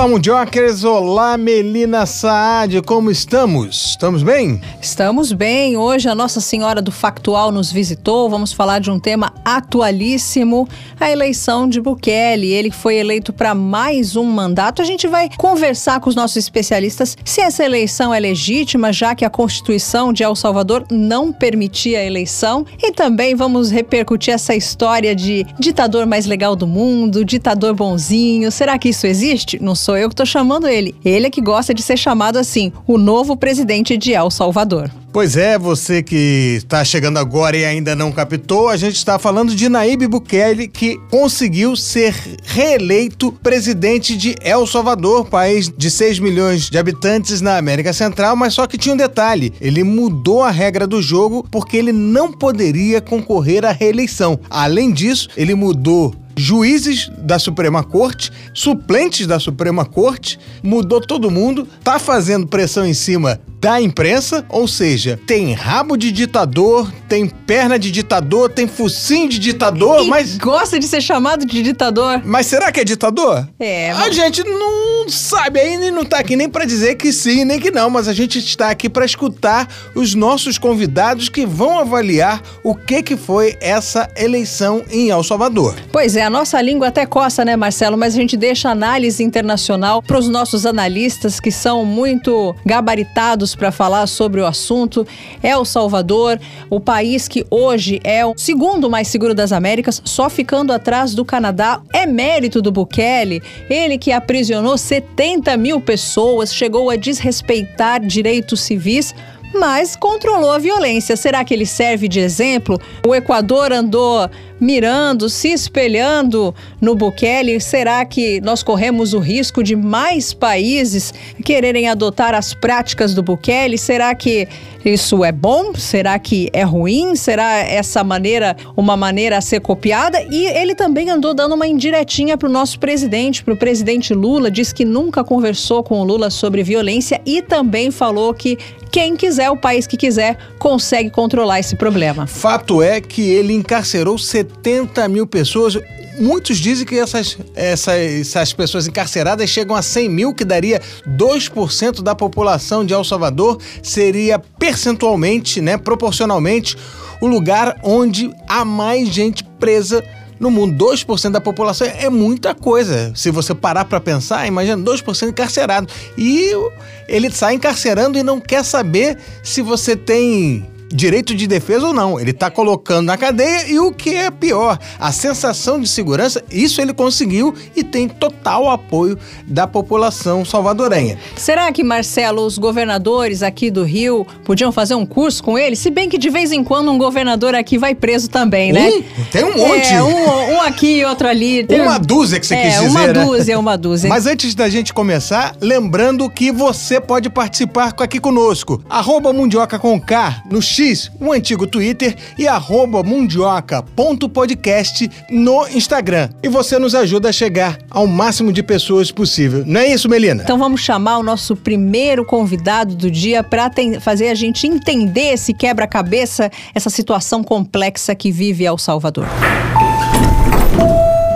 Olá, Mundiokers! Olá, Melina Saad! Como estamos? Estamos bem? Estamos bem. Hoje a Nossa Senhora do Factual nos visitou. Vamos falar de um tema atualíssimo, a eleição de Bukele. Ele foi eleito para mais um mandato. A gente vai conversar com os nossos especialistas se essa eleição é legítima, já que a Constituição de El Salvador não permitia a eleição. E também vamos repercutir essa história de ditador mais legal do mundo, ditador bonzinho. Será que isso existe? Não sou eu que estou chamando ele. Ele é que gosta de ser chamado assim, o novo presidente de El Salvador. Pois é, você que está chegando agora e ainda não captou, a gente está falando de Naíbe Bukele, que conseguiu ser reeleito presidente de El Salvador, país de 6 milhões de habitantes na América Central, mas só que tinha um detalhe: ele mudou a regra do jogo porque ele não poderia concorrer à reeleição. Além disso, ele mudou juízes da Suprema Corte, suplentes da Suprema Corte, mudou todo mundo, tá fazendo pressão em cima da imprensa, ou seja, tem rabo de ditador, tem perna de ditador, tem focinho de ditador, e mas gosta de ser chamado de ditador. Mas será que é ditador? É. A gente não sabe ainda e não tá aqui nem para dizer que sim, nem que não, mas a gente está aqui para escutar os nossos convidados que vão avaliar o que que foi essa eleição em El Salvador. Pois é, a nossa língua até coça, né, Marcelo, mas a gente deixa análise internacional para os nossos analistas que são muito gabaritados para falar sobre o assunto. É o Salvador, o país que hoje é o segundo mais seguro das Américas, só ficando atrás do Canadá. É mérito do Bukele, ele que aprisionou 70 mil pessoas, chegou a desrespeitar direitos civis mas controlou a violência. Será que ele serve de exemplo? O Equador andou mirando, se espelhando no Bukele? Será que nós corremos o risco de mais países quererem adotar as práticas do Bukele? Será que isso é bom? Será que é ruim? Será essa maneira uma maneira a ser copiada? E ele também andou dando uma indiretinha para o nosso presidente, para o presidente Lula, diz que nunca conversou com o Lula sobre violência e também falou que quem quiser, o país que quiser, consegue controlar esse problema. Fato é que ele encarcerou 70 mil pessoas. Muitos dizem que essas, essas, essas pessoas encarceradas chegam a 100 mil, que daria 2% da população de El Salvador. Seria percentualmente, né, proporcionalmente, o lugar onde há mais gente presa no mundo. 2% da população é muita coisa. Se você parar para pensar, imagina 2% encarcerado. E ele sai encarcerando e não quer saber se você tem direito de defesa ou não. Ele está colocando na cadeia e o que é pior, a sensação de segurança, isso ele conseguiu e tem total apoio da população salvadorenha. Será que, Marcelo, os governadores aqui do Rio podiam fazer um curso com ele? Se bem que de vez em quando um governador aqui vai preso também, né? Um? Tem um monte. É, um, um aqui e outro ali. Tem uma dúzia que você é, quis dizer, uma né? dúzia, uma dúzia. Mas antes da gente começar, lembrando que você pode participar aqui conosco. Arroba Mundioca com K no X, o antigo Twitter, e arroba mundioca.podcast no Instagram. E você nos ajuda a chegar ao máximo de pessoas possível. Não é isso, Melina? Então vamos chamar o nosso primeiro convidado do dia para fazer a gente entender esse quebra-cabeça, essa situação complexa que vive El Salvador.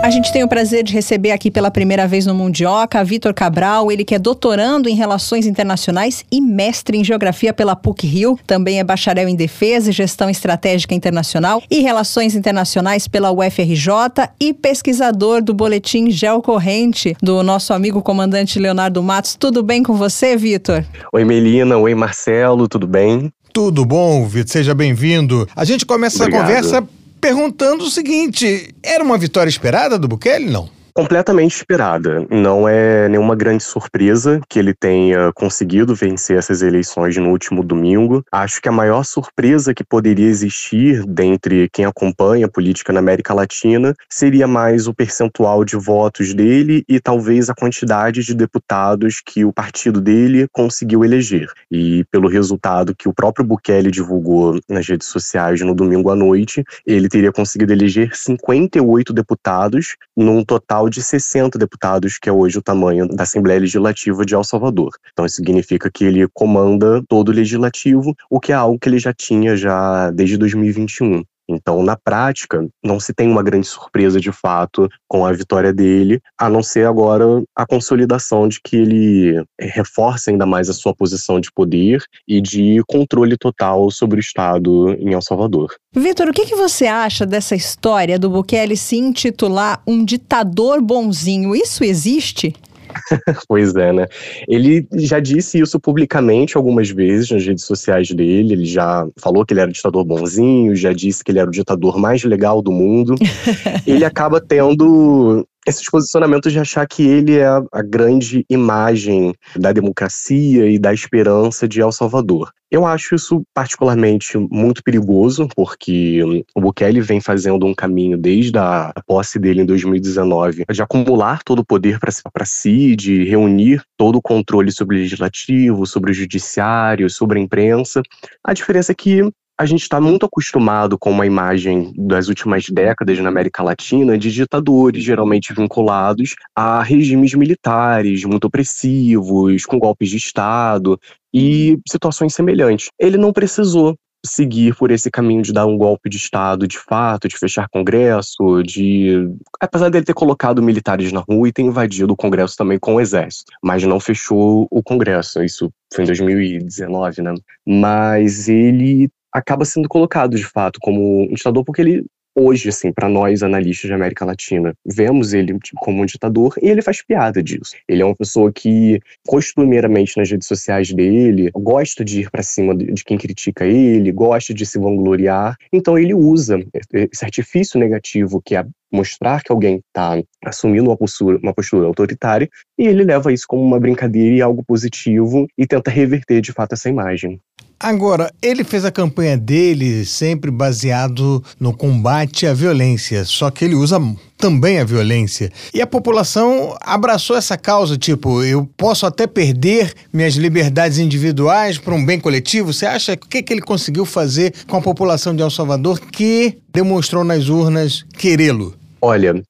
A gente tem o prazer de receber aqui pela primeira vez no Mundioca Vitor Cabral, ele que é doutorando em Relações Internacionais e mestre em Geografia pela PUC-Rio, também é bacharel em Defesa e Gestão Estratégica Internacional e Relações Internacionais pela UFRJ e pesquisador do Boletim Geocorrente do nosso amigo comandante Leonardo Matos. Tudo bem com você, Vitor? Oi, Melina. Oi, Marcelo. Tudo bem? Tudo bom, Vitor? Seja bem-vindo. A gente começa Obrigado. essa conversa perguntando o seguinte: era uma vitória esperada do Bukele? Não. Completamente esperada. Não é nenhuma grande surpresa que ele tenha conseguido vencer essas eleições no último domingo. Acho que a maior surpresa que poderia existir dentre quem acompanha a política na América Latina seria mais o percentual de votos dele e talvez a quantidade de deputados que o partido dele conseguiu eleger. E pelo resultado que o próprio Bukele divulgou nas redes sociais no domingo à noite, ele teria conseguido eleger 58 deputados num total total de 60 deputados, que é hoje o tamanho da Assembleia Legislativa de El Salvador. Então isso significa que ele comanda todo o legislativo, o que é algo que ele já tinha já desde 2021. Então, na prática, não se tem uma grande surpresa de fato com a vitória dele, a não ser agora a consolidação de que ele eh, reforça ainda mais a sua posição de poder e de controle total sobre o Estado em El Salvador. Vitor, o que, que você acha dessa história do Bukele se intitular um ditador bonzinho? Isso existe? pois é, né? Ele já disse isso publicamente algumas vezes nas redes sociais dele. Ele já falou que ele era o ditador bonzinho, já disse que ele era o ditador mais legal do mundo. ele acaba tendo esses posicionamentos de achar que ele é a, grande imagem da democracia e da esperança de El Salvador. Eu acho isso particularmente muito perigoso, porque o Bukele vem fazendo um caminho desde a posse dele em 2019 de acumular todo o poder para si, de reunir todo o controle sobre o legislativo, sobre o judiciário, sobre a imprensa. A diferença é que a gente está muito acostumado com uma imagem das últimas décadas na América Latina de ditadores, geralmente vinculados a regimes militares muito opressivos, com golpes de Estado e situações semelhantes. Ele não precisou seguir por esse caminho de dar um golpe de Estado de fato, de fechar Congresso, de. Apesar dele ter colocado militares na rua e ter invadido o Congresso também com o Exército, mas não fechou o Congresso. Isso foi em 2019, né? Mas ele acaba sendo colocado de fato como um ditador porque ele hoje, assim, para nós analistas de América Latina, vemos ele como um ditador e ele faz piada disso. Ele é uma pessoa que, costumeiramente nas redes sociais dele, gosta de ir para cima de quem critica ele, gosta de se vangloriar. Então ele usa esse artifício negativo que é mostrar que alguém está assumindo uma postura, uma postura autoritária e ele leva isso como uma brincadeira e algo positivo e tenta reverter de fato essa imagem. Agora, ele fez a campanha dele sempre baseado no combate à violência, só que ele usa também a violência. E a população abraçou essa causa, tipo, eu posso até perder minhas liberdades individuais para um bem coletivo. Você acha o que, que ele conseguiu fazer com a população de El Salvador que demonstrou nas urnas querê-lo? Olha,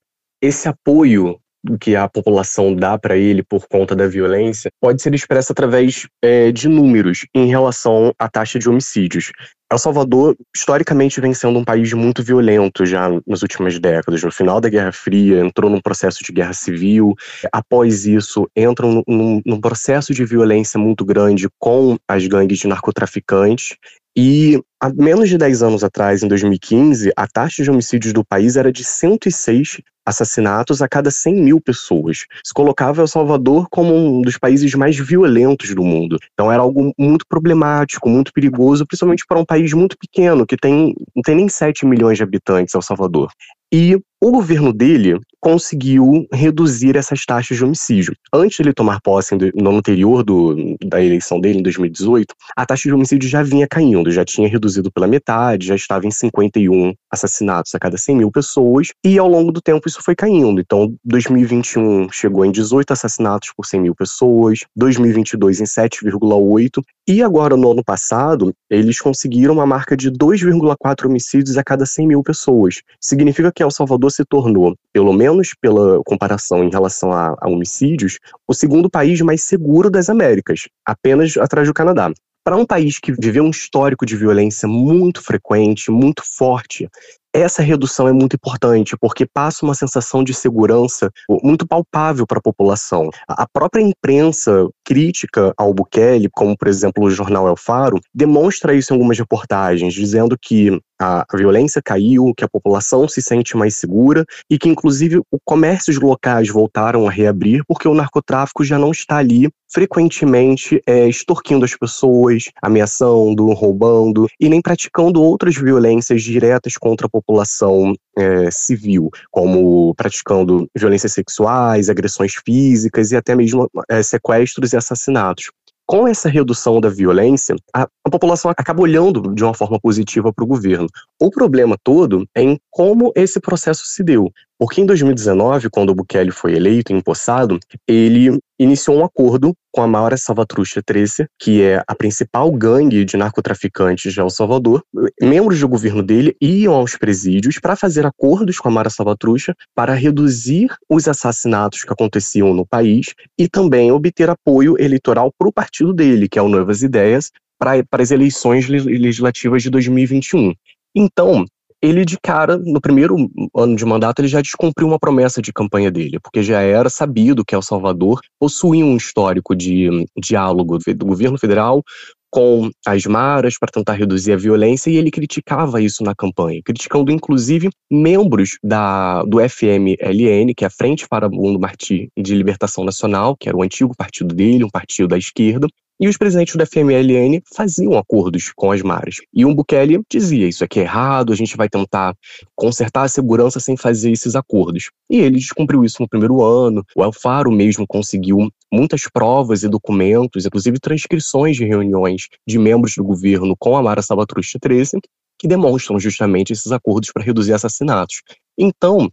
esse apoio que a população dá para ele por conta da violência pode ser expressa através é, de números em relação à taxa de homicídios. El Salvador, historicamente, vem sendo um país muito violento já nas últimas décadas. No final da Guerra Fria, entrou num processo de guerra civil. Após isso, entram num, num processo de violência muito grande com as gangues de narcotraficantes. E há menos de 10 anos atrás, em 2015, a taxa de homicídios do país era de 106 assassinatos a cada 100 mil pessoas. Se colocava El Salvador como um dos países mais violentos do mundo. Então era algo muito problemático, muito perigoso, principalmente para um país muito pequeno, que tem, não tem nem 7 milhões de habitantes, El Salvador. E o governo dele conseguiu reduzir essas taxas de homicídio. Antes ele tomar posse, no ano anterior do, da eleição dele, em 2018, a taxa de homicídio já vinha caindo, já tinha reduzido pela metade, já estava em 51 assassinatos a cada 100 mil pessoas, e ao longo do tempo isso foi caindo. Então, 2021 chegou em 18 assassinatos por 100 mil pessoas, 2022 em 7,8, e agora, no ano passado, eles conseguiram uma marca de 2,4 homicídios a cada 100 mil pessoas. Significa que El Salvador se tornou, pelo menos pela comparação em relação a, a homicídios, o segundo país mais seguro das Américas, apenas atrás do Canadá. Para um país que viveu um histórico de violência muito frequente, muito forte, essa redução é muito importante, porque passa uma sensação de segurança muito palpável para a população. A própria imprensa crítica ao Bukele, como por exemplo o jornal El Faro, demonstra isso em algumas reportagens, dizendo que a, violência caiu, que a população se sente mais segura e que, inclusive, os comércios locais voltaram a reabrir porque o narcotráfico já não está ali frequentemente é, extorquindo as pessoas, ameaçando, roubando e nem praticando outras violências diretas contra a população é, civil, como praticando violências sexuais, agressões físicas e até mesmo é, sequestros e assassinatos com essa redução da violência, a, a população acaba olhando de uma forma positiva para o governo. O problema todo é em como esse processo se deu, Porque em 2019, quando o Bukele foi eleito e empossado, ele iniciou um acordo com a Mara Salvatrucha 13, que é a principal gangue de narcotraficantes de El Salvador. Membros do governo dele iam aos presídios para fazer acordos com a Mara Salvatrucha para reduzir os assassinatos que aconteciam no país e também obter apoio eleitoral para o partido dele, que é o Novas Ideias, para as eleições legislativas de 2021. Então, ele de cara, no primeiro ano de mandato, ele já descumpriu uma promessa de campanha dele, porque já era sabido que El Salvador possuía um histórico de diálogo do governo federal com as maras para tentar reduzir a violência e ele criticava isso na campanha, criticando inclusive membros da, do FMLN, que é a Frente para o Mundo Martí de Libertação Nacional, que era o antigo partido dele, um partido da esquerda, e os presidentes do FMLN faziam acordos com as maras. E um Bukele dizia: Isso aqui é errado, a gente vai tentar consertar a segurança sem fazer esses acordos. E ele descumpriu isso no primeiro ano. O Alfaro mesmo conseguiu muitas provas e documentos, inclusive transcrições de reuniões de membros do governo com a Mara Salvatrucha 13, que demonstram justamente esses acordos para reduzir assassinatos. Então,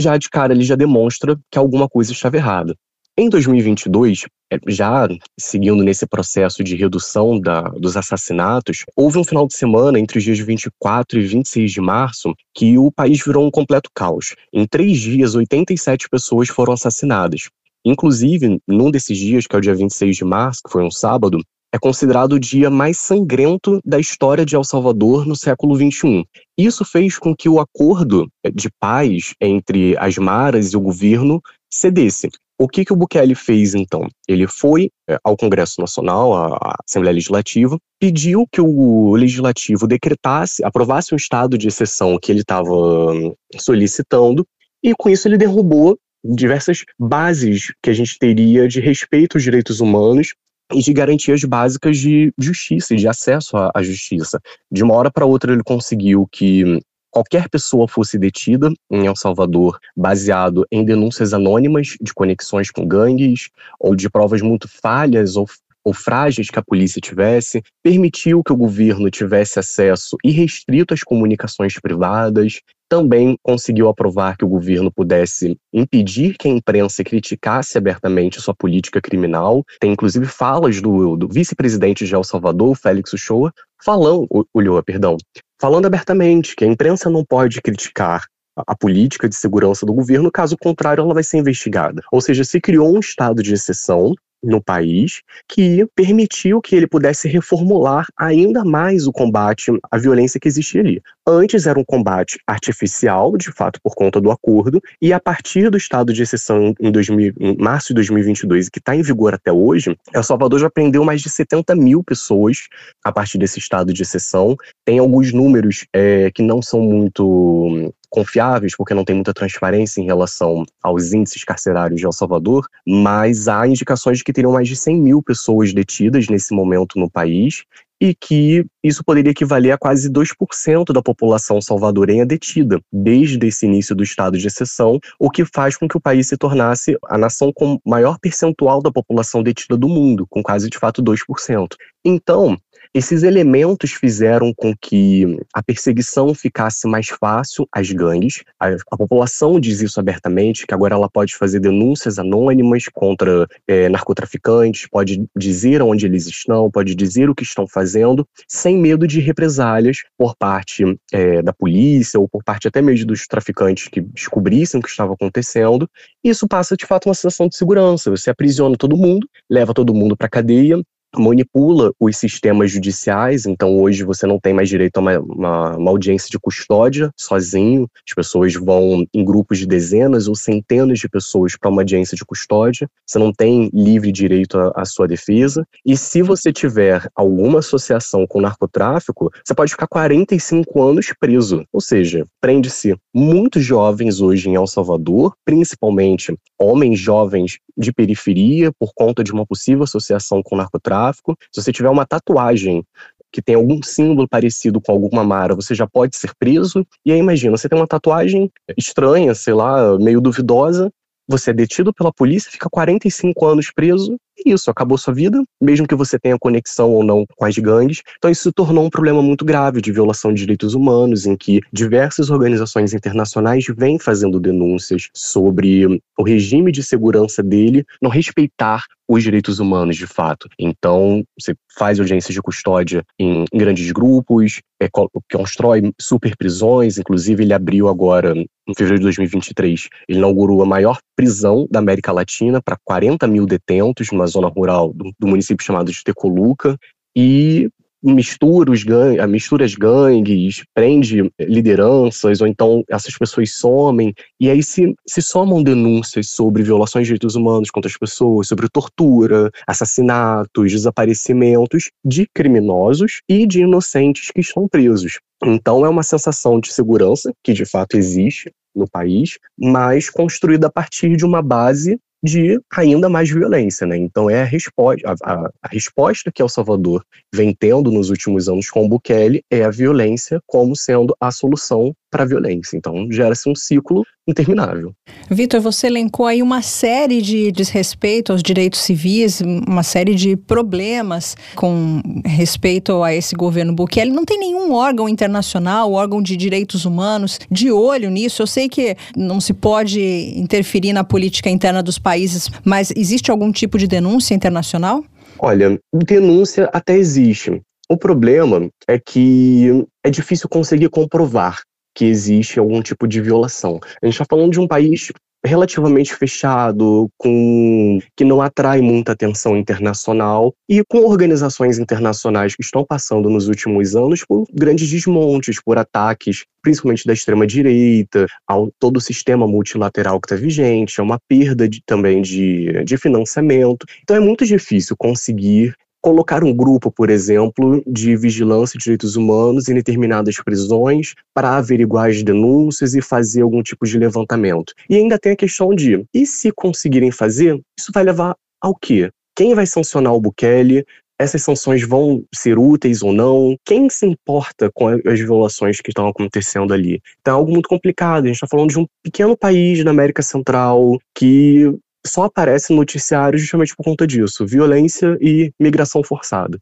já de cara ele já demonstra que alguma coisa estava errada. Em 2022, é, já seguindo nesse processo de redução da, dos assassinatos, houve um final de semana entre os dias 24 e 26 de março que o país virou um completo caos. Em três dias, 87 pessoas foram assassinadas. Inclusive, num desses dias, que é o dia 26 de março, que foi um sábado, é considerado o dia mais sangrento da história de El Salvador no século XXI. Isso fez com que o acordo de paz entre as maras e o governo cedesse. O que, que o Bukele fez então? Ele foi é, ao Congresso Nacional, à Assembleia Legislativa, pediu que o Legislativo decretasse, aprovasse um estado de exceção que ele estava hum, solicitando, e com isso ele derrubou diversas bases que a gente teria de respeito aos direitos humanos e de garantias básicas de justiça e de acesso à justiça. De uma hora para outra ele conseguiu que hum, qualquer pessoa fosse detida em El Salvador baseado em denúncias anônimas de conexões com gangues ou de provas muito falhas ou, ou frágeis que a polícia tivesse, permitiu que o governo tivesse acesso irrestrito às comunicações privadas, também conseguiu aprovar que o governo pudesse impedir que a imprensa criticasse abertamente sua política criminal. Tem inclusive falas do, do vice-presidente de El Salvador, Félix Uchoa, falando, Ulloa, perdão, falando abertamente que a imprensa não pode criticar a política de segurança do governo, caso contrário, ela vai ser investigada. Ou seja, se criou um estado de exceção no país que permitiu que ele pudesse reformular ainda mais o combate à violência que existia ali. Antes era um combate artificial, de fato, por conta do acordo, e a partir do estado de exceção em, 2000, em março de 2022, que está em vigor até hoje, El Salvador já prendeu mais de 70 mil pessoas a partir desse estado de exceção. Tem alguns números é, que não são muito confiáveis, porque não tem muita transparência em relação aos índices carcerários de El Salvador, mas há indicações de que teriam mais de 100 mil pessoas detidas nesse momento no país e que isso poderia equivaler a quase 2% da população salvadorenha detida desde esse início do estado de exceção, o que faz com que o país se tornasse a nação com maior percentual da população detida do mundo, com quase de fato 2%. Então, esses elementos fizeram com que a perseguição ficasse mais fácil às gangues. A, a população diz isso abertamente, que agora ela pode fazer denúncias anônimas contra é, narcotraficantes, pode dizer onde eles estão, pode dizer o que estão fazendo, sem medo de represálias por parte é, da polícia ou por parte até mesmo dos traficantes que descobrissem o que estava acontecendo. Isso passa de fato uma sensação de segurança. Você aprisiona todo mundo, leva todo mundo para cadeia, manipula os sistemas judiciais, então hoje você não tem mais direito a uma, uma, uma, audiência de custódia sozinho, as pessoas vão em grupos de dezenas ou centenas de pessoas para uma audiência de custódia, você não tem livre direito à, sua defesa, e se você tiver alguma associação com narcotráfico, você pode ficar 45 anos preso, ou seja, prende-se muitos jovens hoje em El Salvador, principalmente homens jovens de periferia, por conta de uma possível associação com narcotráfico. Se você tiver uma tatuagem que tem algum símbolo parecido com alguma mara, você já pode ser preso. E aí imagina, você tem uma tatuagem estranha, sei lá, meio duvidosa, você é detido pela polícia, fica 45 anos preso é isso, acabou sua vida, mesmo que você tenha conexão ou não com as gangues. Então isso se tornou um problema muito grave de violação de direitos humanos, em que diversas organizações internacionais vêm fazendo denúncias sobre o regime de segurança dele não respeitar os direitos humanos de fato. Então, você faz audiências de custódia em grandes grupos, é, constrói super prisões, inclusive ele abriu agora, em fevereiro de 2023, ele inaugurou a maior prisão da América Latina para 40 mil detentos numa zona rural do, do município chamado de Tecoluca, e mistura, os gang, mistura as gangues, prende lideranças, ou então essas pessoas somem, e aí se, se somam denúncias sobre violações de direitos humanos contra as pessoas, sobre tortura, assassinatos, desaparecimentos de criminosos e de inocentes que estão presos. Então é uma sensação de segurança, que de fato existe no país, mas construída a partir de uma base de ainda mais violência, né? Então é a resposta, a, a, a, resposta que El Salvador vem tendo nos últimos anos com o Bukele é a violência como sendo a solução para a violência. Então gera-se um ciclo interminável. Vitor, você elencou aí uma série de desrespeito aos direitos civis, uma série de problemas com respeito a esse governo Bukele. Não tem nenhum órgão internacional, órgão de direitos humanos, de olho nisso. Eu sei que não se pode interferir na política interna dos países, mas existe algum tipo de denúncia internacional? Olha, denúncia até existe. O problema é que é difícil conseguir comprovar que existe algum tipo de violação. A gente está falando de um país relativamente fechado, com que não atrai muita atenção internacional e com organizações internacionais que estão passando nos últimos anos por grandes desmontes, por ataques, principalmente da extrema direita, ao todo o sistema multilateral que está vigente, é uma perda de, também de, de financiamento. Então é muito difícil conseguir colocar um grupo, por exemplo, de vigilância de direitos humanos em determinadas prisões para averiguar as denúncias e fazer algum tipo de levantamento. E ainda tem a questão de, e se conseguirem fazer, isso vai levar ao quê? Quem vai sancionar o Bukele? Essas sanções vão ser úteis ou não? Quem se importa com as violações que estão acontecendo ali? Então é algo muito complicado. A gente está falando de um pequeno país da América Central que só aparece no noticiário justamente por conta disso, violência e migração forçada.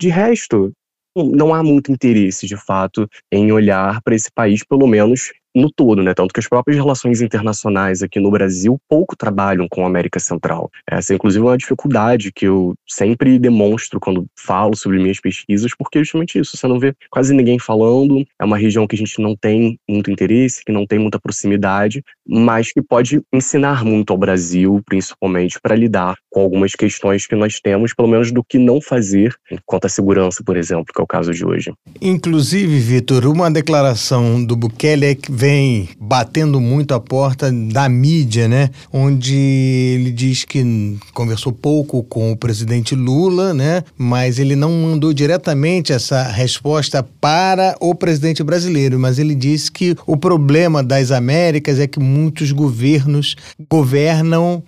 De resto, não há muito interesse, de fato, em olhar para esse país, pelo menos no todo, né? Tanto que as próprias relações internacionais aqui no Brasil pouco trabalham com a América Central. Essa é, inclusive, uma dificuldade que eu sempre demonstro quando falo sobre minhas pesquisas, porque é justamente isso, você não vê quase ninguém falando, é uma região que a gente não tem muito interesse, que não tem muita proximidade, mas que pode ensinar muito ao Brasil, principalmente para lidar com algumas questões que nós temos, pelo menos do que não fazer quanto à segurança, por exemplo, que é o caso de hoje. Inclusive, Vitor, uma declaração do Bukele é que vem batendo muito a porta da mídia, né? Onde ele diz que conversou pouco com o presidente Lula, né? Mas ele não mandou diretamente essa resposta para o presidente brasileiro, mas ele disse que o problema das Américas é que muitos governos governam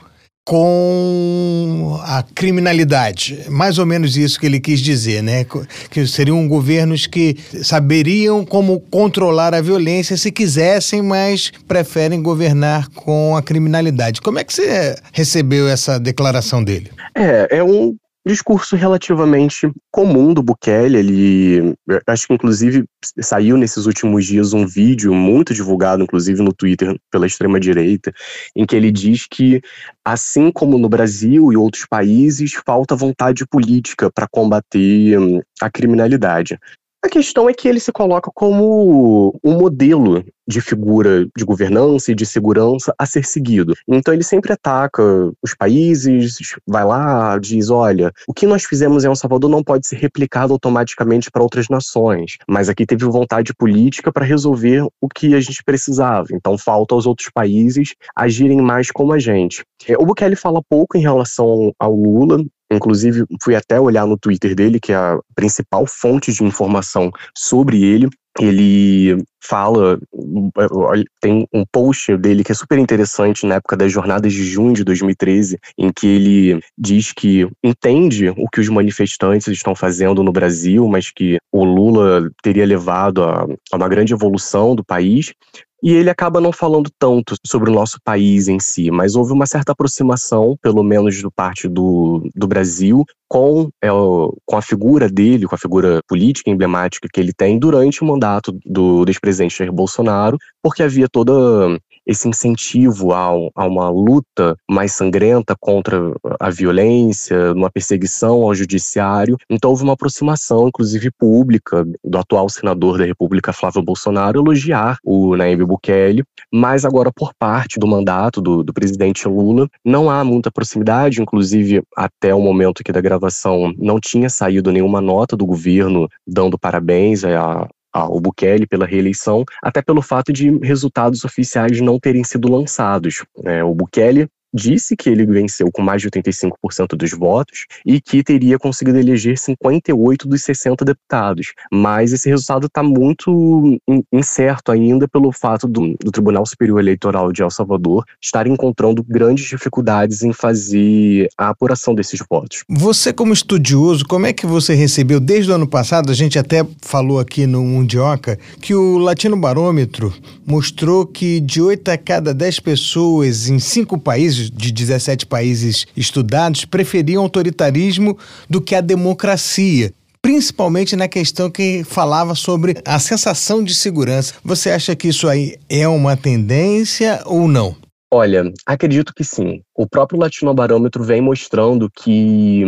com a criminalidade. Mais ou menos isso que ele quis dizer, né? Que seriam governos que saberiam como controlar a violência se quisessem, mas preferem governar com a criminalidade. Como é que você recebeu essa declaração dele? É, é um discurso relativamente comum do Bukele. Ele, acho que inclusive saiu nesses últimos dias um vídeo muito divulgado, inclusive no Twitter pela extrema direita, em que ele diz que, assim como no Brasil e outros países, falta vontade política para combater hum, a criminalidade. A questão é que ele se coloca como um modelo de figura de governança e de segurança a ser seguido. Então ele sempre ataca os países, vai lá, diz: olha, o que nós fizemos em El Salvador não pode ser replicado automaticamente para outras nações, mas aqui teve vontade política para resolver o que a gente precisava. Então falta aos outros países agirem mais como a gente. É, o Bukele fala pouco em relação ao Lula, Inclusive, fui até olhar no Twitter dele, que é a principal fonte de informação sobre ele. Ele fala, tem um post dele que é super interessante na época das jornadas de junho de 2013, em que ele diz que entende o que os manifestantes estão fazendo no Brasil, mas que o Lula teria levado a, a uma grande evolução do país, e ele acaba não falando tanto sobre o nosso país em si, mas houve uma certa aproximação, pelo menos do parte do, do Brasil, com, é, com a figura dele, com a figura política emblemática que ele tem durante o mandato do ex-presidente Jair Bolsonaro, porque havia toda esse incentivo a, a, uma luta mais sangrenta contra a violência, uma perseguição ao judiciário. Então houve uma aproximação, inclusive pública, do atual senador da República, Flávio Bolsonaro, elogiar o Nayib Bukele, mas agora por parte do mandato do, do presidente Lula não há muita proximidade, inclusive até o momento aqui da gravação não tinha saído nenhuma nota do governo dando parabéns a, ao Bukele pela reeleição, até pelo fato de resultados oficiais não terem sido lançados. É, o Bukele disse que ele venceu com mais de 85% dos votos e que teria conseguido eleger 58 dos 60 deputados. Mas esse resultado está muito incerto ainda pelo fato do, do, Tribunal Superior Eleitoral de El Salvador estar encontrando grandes dificuldades em fazer a apuração desses votos. Você, como estudioso, como é que você recebeu desde o ano passado? A gente até falou aqui no Mundioca que o Latino Barômetro mostrou que de 8 a cada 10 pessoas em cinco países de 17 países estudados preferiam autoritarismo do que a democracia principalmente na questão que falava sobre a sensação de segurança. Você acha que isso aí é uma tendência ou não? Olha, acredito que sim. O próprio Latinobarômetro vem mostrando que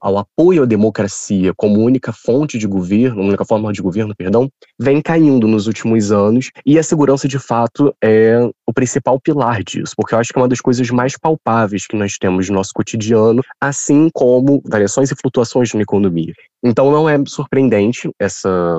ao apoio à democracia como única fonte de governo, única forma de governo, perdão, vem caindo nos últimos anos e a segurança de fato é o principal pilar disso, porque eu acho que é uma das coisas mais palpáveis que nós temos no nosso cotidiano, assim como variações e flutuações na economia. Então não é surpreendente essa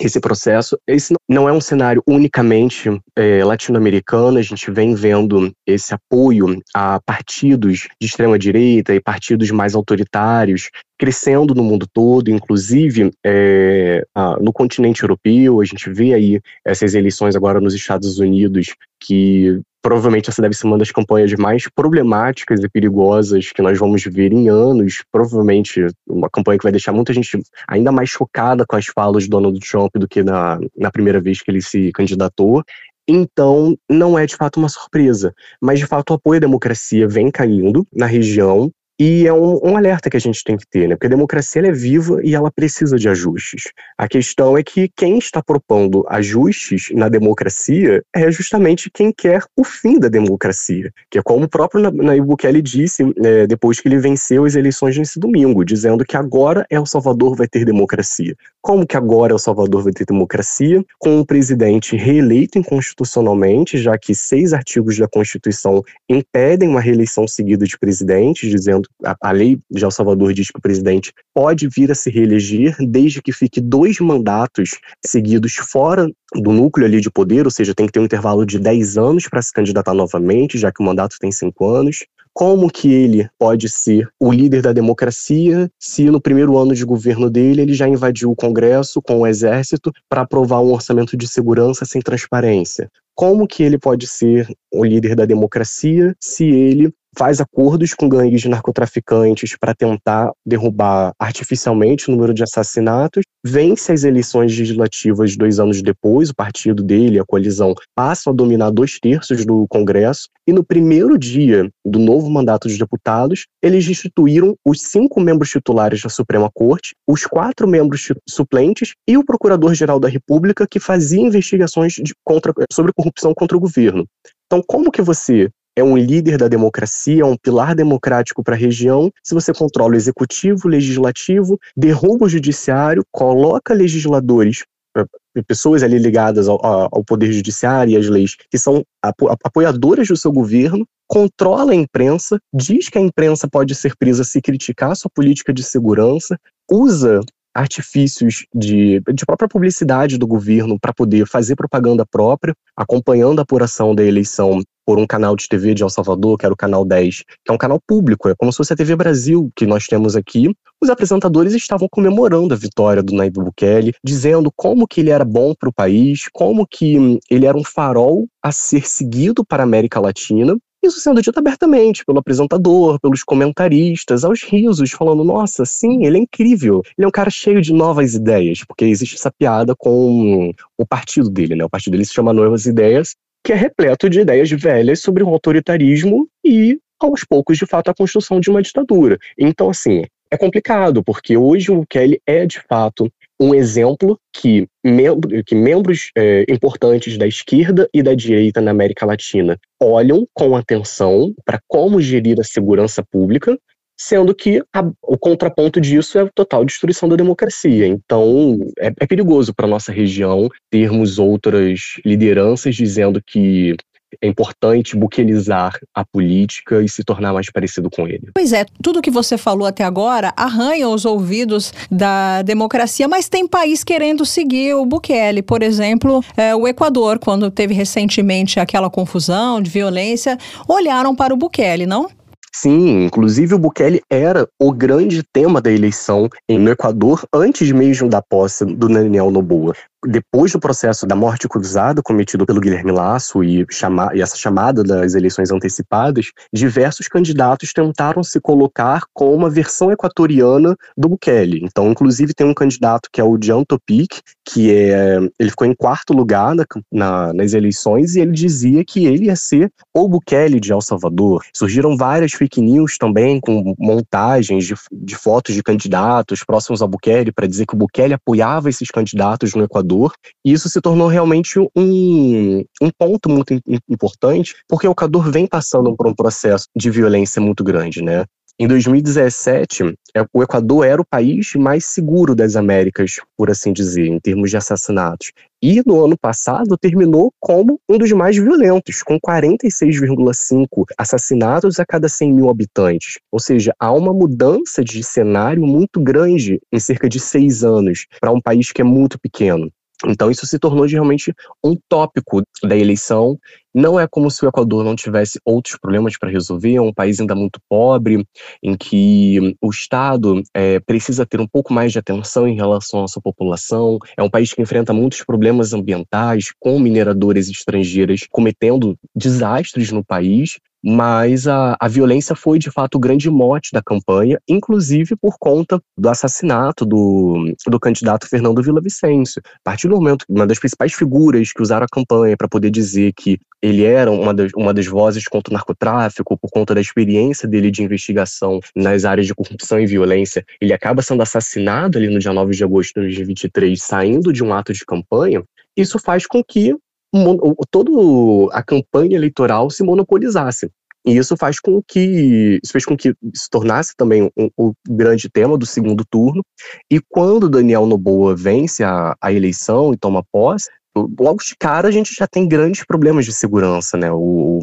esse processo. Esse não é um cenário unicamente é, latino-americano, a gente vem vendo esse apoio a partidos de extrema-direita e partidos mais autoritários crescendo no mundo todo, inclusive é, no continente europeu. A gente vê aí essas eleições agora nos Estados Unidos, que provavelmente essa deve ser uma das campanhas mais problemáticas e perigosas que nós vamos ver em anos. Provavelmente uma campanha que vai deixar muita gente ainda mais chocada com as falas de Donald Trump do que na, na primeira vez que ele se candidatou. Então, não é de fato uma surpresa, mas de fato o apoio à democracia vem caindo na região e é um, um, alerta que a gente tem que ter, né? Porque a democracia é viva e ela precisa de ajustes. A questão é que quem está propondo ajustes na democracia é justamente quem quer o fim da democracia, que é como o próprio Nayib Bukele disse é, depois que ele venceu as eleições nesse domingo, dizendo que agora El Salvador vai ter democracia. Como que agora El Salvador vai ter democracia? Com um presidente reeleito inconstitucionalmente, já que seis artigos da Constituição impedem uma reeleição seguida de presidente, dizendo a, a lei de El Salvador diz que o presidente pode vir a se reeleger desde que fique dois mandatos seguidos fora do núcleo ali de poder, ou seja, tem que ter um intervalo de 10 anos para se candidatar novamente, já que o mandato tem 5 anos. Como que ele pode ser o líder da democracia se no primeiro ano de governo dele ele já invadiu o Congresso com o Exército para aprovar um orçamento de segurança sem transparência? Como que ele pode ser o líder da democracia se ele faz acordos com gangues de narcotraficantes para tentar derrubar artificialmente o número de assassinatos, vence as eleições legislativas dois anos depois, o partido dele, a coalizão, passam a dominar dois terços do Congresso, e no primeiro dia do novo mandato dos deputados, eles instituíram os cinco membros titulares da Suprema Corte, os quatro membros suplentes e o Procurador-Geral da República, que fazia investigações de, contra, sobre corrupção contra o governo. Então, como que você é um líder da democracia, é um pilar democrático para a região, se você controla o executivo, o legislativo, derruba o judiciário, coloca legisladores eh, pessoas ali ligadas ao, ao, poder judiciário e às leis que são apoiadoras do seu governo, controla a imprensa, diz que a imprensa pode ser presa se criticar sua política de segurança, usa artifícios de, de própria publicidade do governo para poder fazer propaganda própria, acompanhando a apuração da eleição por um canal de TV de El Salvador, que era o Canal 10, que é um canal público, é como se fosse a TV Brasil que nós temos aqui. Os apresentadores estavam comemorando a vitória do Nayib Bukele, dizendo como que ele era bom para o país, como que ele era um farol a ser seguido para a América Latina, isso sendo dito abertamente pelo apresentador, pelos comentaristas, aos risos, falando: nossa, sim, ele é incrível. Ele é um cara cheio de novas ideias, porque existe essa piada com o partido dele, né? O partido dele se chama Novas Ideias, que é repleto de ideias velhas sobre o autoritarismo e, aos poucos, de fato, a construção de uma ditadura. Então, assim, é complicado, porque hoje o Kelly é, de fato, um exemplo que, membro, que membros é, importantes da esquerda e da direita na América Latina olham com atenção para como gerir a segurança pública, sendo que a, o contraponto disso é a total destruição da democracia. Então, é, é perigoso para nossa região termos outras lideranças dizendo que é importante buquelizar a política e se tornar mais parecido com ele. Pois é, tudo que você falou até agora arranha os ouvidos da democracia, mas tem país querendo seguir o Bukele. Por exemplo, é, o Equador, quando teve recentemente aquela confusão de violência, olharam para o Bukele, não? Sim, inclusive o Bukele era o grande tema da eleição no Equador antes mesmo da posse do Daniel Noboa depois do processo da morte cruzada cometido pelo Guilherme Lasso e, chama, e essa chamada das eleições antecipadas, diversos candidatos tentaram se colocar com uma versão equatoriana do Bukele. Então, inclusive, tem um candidato que é o Jean Topic, que é, ele ficou em quarto lugar na, na, nas eleições e ele dizia que ele ia ser o Bukele de El Salvador. Surgiram várias fake news também, com montagens de, de fotos de candidatos próximos ao Bukele para dizer que o Bukele apoiava esses candidatos no Equador e isso se tornou realmente um, um ponto muito importante, porque o Equador vem passando por um processo de violência muito grande, né? Em 2017, é, o Equador era o país mais seguro das Américas, por assim dizer, em termos de assassinatos. E no ano passado terminou como um dos mais violentos, com 46,5 assassinatos a cada 100 mil habitantes. Ou seja, há uma mudança de cenário muito grande em cerca de seis anos para um país que é muito pequeno. Então isso se tornou realmente um tópico da eleição. Não é como se o Equador não tivesse outros problemas para resolver, é um país ainda muito pobre, em que o Estado é, precisa ter um pouco mais de atenção em relação à sua população. É um país que enfrenta muitos problemas ambientais, com mineradoras estrangeiras cometendo desastres no país mas a, a violência foi de fato o grande mote da campanha, inclusive por conta do assassinato do, do candidato Fernando Villavicencio. A partir do momento, uma das principais figuras que usaram a campanha para poder dizer que ele era uma das, uma das vozes contra o narcotráfico, por conta da experiência dele de investigação nas áreas de corrupção e violência, ele acaba sendo assassinado ali no dia 9 de agosto de 2023, saindo de um ato de campanha, isso faz com que toda a campanha eleitoral se monopolizasse. E isso faz com que isso fez com que se tornasse também um, o grande tema do segundo turno. E quando Daniel Noboa vence a, a eleição e toma posse, logo de cara a gente já tem grandes problemas de segurança, né? O,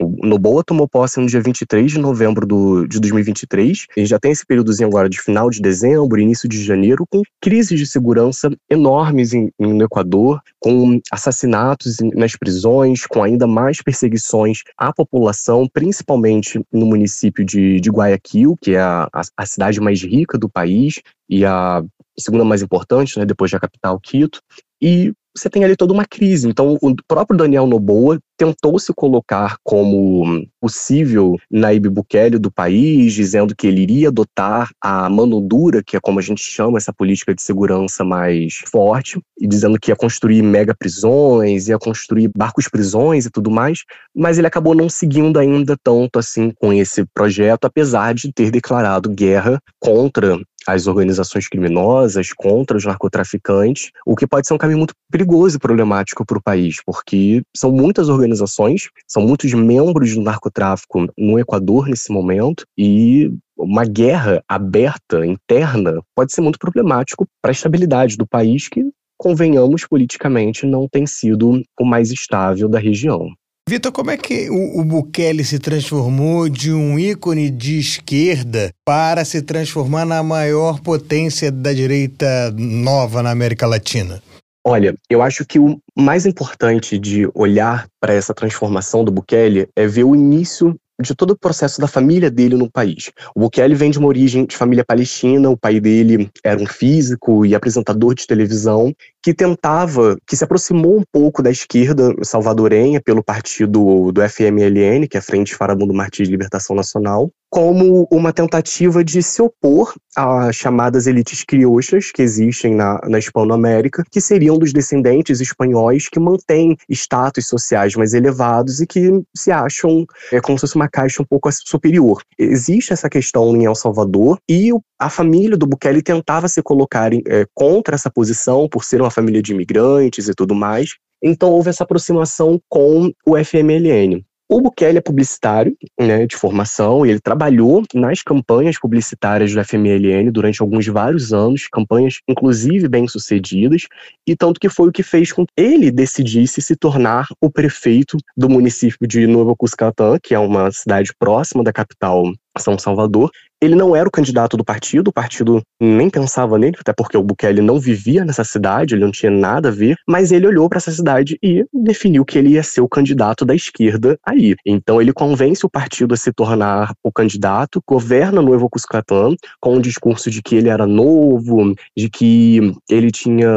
o Noboa tomou posse no dia 23 de novembro do, de 2023. Ele já tem esse períodozinho agora de final de dezembro, início de janeiro, com crises de segurança enormes em, em, no Equador, com assassinatos nas prisões, com ainda mais perseguições à população, principalmente no município de, de Guayaquil, que é a, a, a cidade mais rica do país e a segunda mais importante, né, depois da capital Quito. E você tem ali toda uma crise. Então, o próprio Daniel Noboa tentou se colocar como possível Naib Bukele do país, dizendo que ele iria adotar a mano dura, que é como a gente chama essa política de segurança mais forte, e dizendo que ia construir mega prisões, ia construir barcos prisões e tudo mais, mas ele acabou não seguindo ainda tanto assim com esse projeto, apesar de ter declarado guerra contra as organizações criminosas, contra os narcotraficantes, o que pode ser um caminho muito perigoso e problemático para o país, porque são muitas organizações, são muitos membros do narcotráfico no Equador nesse momento, e uma guerra aberta, interna, pode ser muito problemático para a estabilidade do país, que, convenhamos, politicamente não tem sido o mais estável da região. Vitor, como é que o, o Bukele se transformou de um ícone de esquerda para se transformar na maior potência da direita nova na América Latina? Olha, eu acho que o mais importante de olhar para essa transformação do Bukele é ver o início de todo o processo da família dele no país. O Bukele vem de uma origem de família palestina, o pai dele era um físico e apresentador de televisão que tentava, que se aproximou um pouco da esquerda salvadorenha pelo partido do FMLN, que é a Frente Farabundo Martins de Libertação Nacional, como uma tentativa de se opor às chamadas elites criochas que existem na, na Hispanoamérica, que seriam dos descendentes espanhóis que mantêm status sociais mais elevados e que se acham é, como se fosse uma caixa um pouco superior. Existe essa questão em El Salvador e a família do Bukele tentava se colocar é, contra essa posição por ser uma família de imigrantes e tudo mais. Então houve essa aproximação com o FMLN. O Bukele é publicitário, né, de formação, e ele trabalhou nas campanhas publicitárias do FMLN durante alguns vários anos, campanhas inclusive bem-sucedidas, e tanto que foi o que fez com que ele decidisse se tornar o prefeito do município de Novo Cuscatã, que é uma cidade próxima da capital são Salvador. Ele não era o candidato do partido, o partido nem pensava nele, até porque o Bukele não vivia nessa cidade, ele não tinha nada a ver, mas ele olhou para essa cidade e definiu que ele ia ser o candidato da esquerda aí. Então ele convence o partido a se tornar o candidato, governa no Evo Cuscatlan com o discurso de que ele era novo, de que ele tinha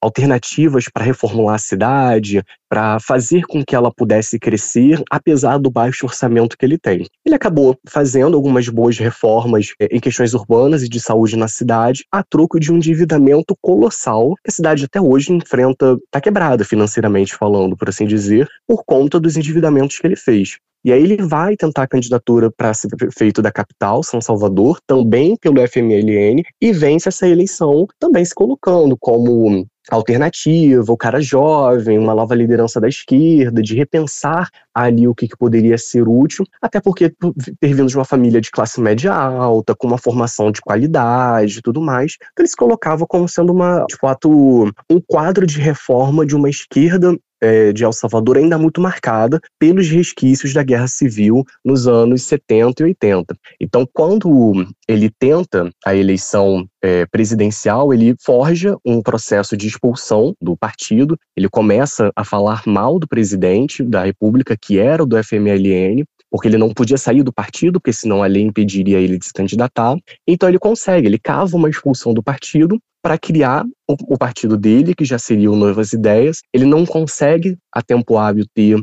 alternativas para reformular a cidade, para fazer com que ela pudesse crescer, apesar do baixo orçamento que ele tem. Ele acabou fazendo algumas boas reformas eh, em questões urbanas e de saúde na cidade, a troco de um endividamento colossal que a cidade até hoje enfrenta, está quebrada financeiramente falando, por assim dizer, por conta dos endividamentos que ele fez. E aí ele vai tentar a candidatura para ser prefeito da capital, São Salvador, também pelo FMLN, e vence essa eleição também se colocando como alternativa, o cara jovem, uma nova liderança da esquerda, de repensar ali o que, que, poderia ser útil, até porque ter vindo de uma família de classe média alta, com uma formação de qualidade e tudo mais, ele se colocava como sendo uma, de fato, um quadro de reforma de uma esquerda é, de El Salvador ainda muito marcada pelos resquícios da guerra civil nos anos 70 e 80. Então, quando ele tenta a eleição é, presidencial, ele forja um processo de expulsão do partido, ele começa a falar mal do presidente da República, que era do FMLN, porque ele não podia sair do partido, porque senão a lei impediria ele de se candidatar. Então ele consegue, ele cava uma expulsão do partido para criar o, o, partido dele, que já seria o Novas Ideias. Ele não consegue, a tempo hábil, ter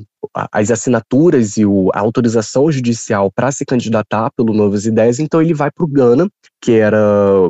as assinaturas e o, a autorização judicial para se candidatar pelo Novas Ideias, então ele vai para o Gana, que era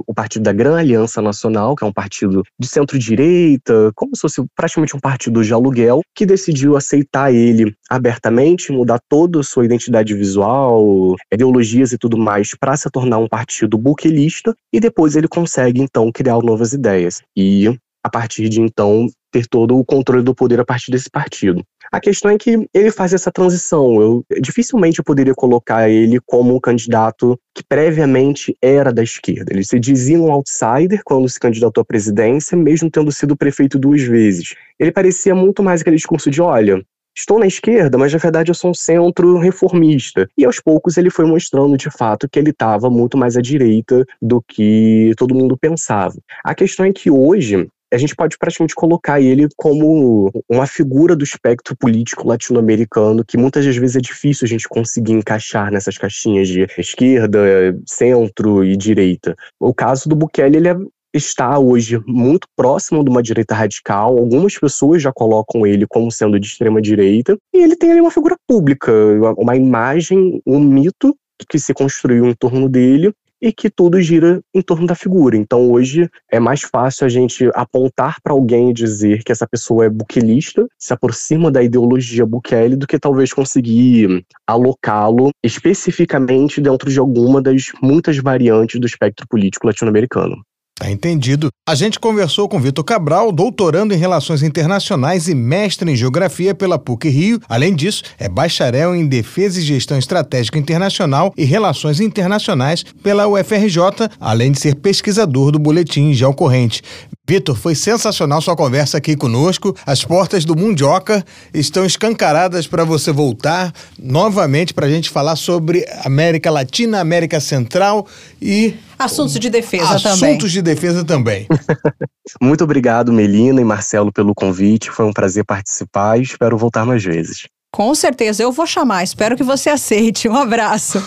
o partido da Gran Aliança Nacional, que é um partido de centro-direita, como se fosse praticamente um partido de aluguel, que decidiu aceitar ele abertamente, mudar toda a sua identidade visual, ideologias e tudo mais, para se tornar um partido buquelista, e depois ele consegue, então, criar Novas Ideias. E a partir de então ter todo o controle do poder a partir desse partido. A questão é que ele faz essa transição. Eu dificilmente eu poderia colocar ele como um candidato que previamente era da esquerda. Ele se dizia um outsider quando se candidatou à presidência, mesmo tendo sido prefeito duas vezes. Ele parecia muito mais aquele discurso de, olha, estou na esquerda, mas na verdade eu sou um centro reformista. E aos poucos ele foi mostrando de fato que ele estava muito mais à direita do que todo mundo pensava. A questão é que hoje a gente pode praticamente colocar ele como uma figura do espectro político latino-americano que muitas das vezes é difícil a gente conseguir encaixar nessas caixinhas de esquerda, centro e direita. O caso do Bukele, ele é está hoje muito próximo de uma direita radical. Algumas pessoas já colocam ele como sendo de extrema direita. E ele tem ali uma figura pública, uma imagem, um mito que se construiu em torno dele e que tudo gira em torno da figura. Então hoje é mais fácil a gente apontar para alguém e dizer que essa pessoa é buquelista, se aproxima da ideologia Bukele, do que talvez conseguir alocá-lo especificamente dentro de alguma das muitas variantes do espectro político latino-americano. Tá entendido. A gente conversou com Vitor Cabral, doutorando em Relações Internacionais e mestre em Geografia pela PUC Rio. Além disso, é bacharel em Defesa e Gestão Estratégica Internacional e Relações Internacionais pela UFRJ, além de ser pesquisador do Boletim Geocorrente. Vitor, foi sensacional sua conversa aqui conosco. As portas do Mundioca estão escancaradas para você voltar novamente para a gente falar sobre América Latina, América Central e Assuntos de defesa Assuntos também. Assuntos de defesa também. Muito obrigado, Melina e Marcelo, pelo convite. Foi um prazer participar e espero voltar mais vezes. Com certeza, eu vou chamar. Espero que você aceite. Um abraço.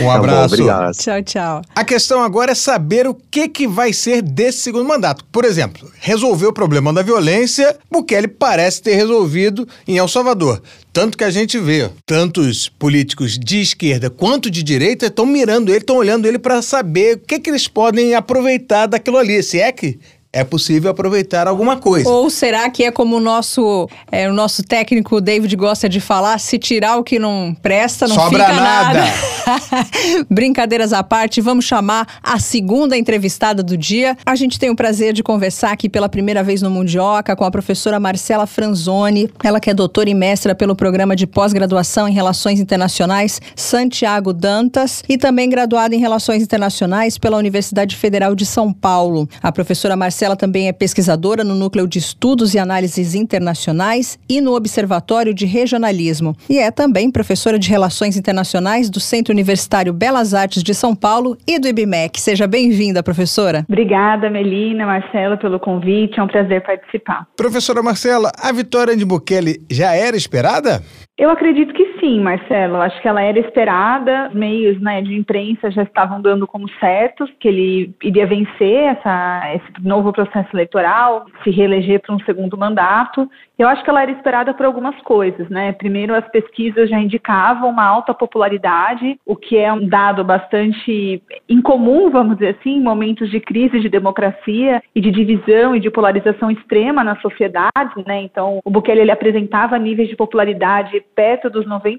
um abraço. Tá bom, obrigado. Tchau, tchau. A questão agora é saber o que, que vai ser desse segundo mandato. Por exemplo, resolver o problema da violência, Bukele parece ter resolvido em El Salvador. Tanto que a gente vê tantos políticos de esquerda quanto de direita estão mirando ele, estão olhando ele para saber o que, que eles podem aproveitar daquilo ali. Se é que é possível aproveitar alguma coisa. Ou será que é como o nosso, é, o nosso técnico David gosta de falar, se tirar o que não presta, não Sobra fica nada. nada. Brincadeiras à parte, vamos chamar a segunda entrevistada do dia. A gente tem o prazer de conversar aqui pela primeira vez no Mundioca com a professora Marcela Franzoni, ela que é doutora e mestra pelo programa de pós-graduação em Relações Internacionais Santiago Dantas e também graduada em Relações Internacionais pela Universidade Federal de São Paulo. A professora Marcela Marcela também é pesquisadora no Núcleo de Estudos e Análises Internacionais e no Observatório de Regionalismo. E é também professora de Relações Internacionais do Centro Universitário Belas Artes de São Paulo e do IBMEC. Seja bem-vinda, professora. Obrigada, Melina, Marcela, pelo convite. É um prazer participar. Professora Marcela, a vitória de Bukele já era esperada? Eu acredito que sim, Marcelo. Acho que ela era esperada. Meios né, de imprensa já estavam dando como certos que ele iria vencer essa, esse novo processo eleitoral, se reeleger para um segundo mandato. Eu acho que ela era esperada por algumas coisas, né? Primeiro, as pesquisas já indicavam uma alta popularidade, o que é um dado bastante incomum, vamos dizer assim, em momentos de crise de democracia e de divisão e de polarização extrema na sociedade, né? Então, o Bukele ele apresentava níveis de popularidade perto dos 90%,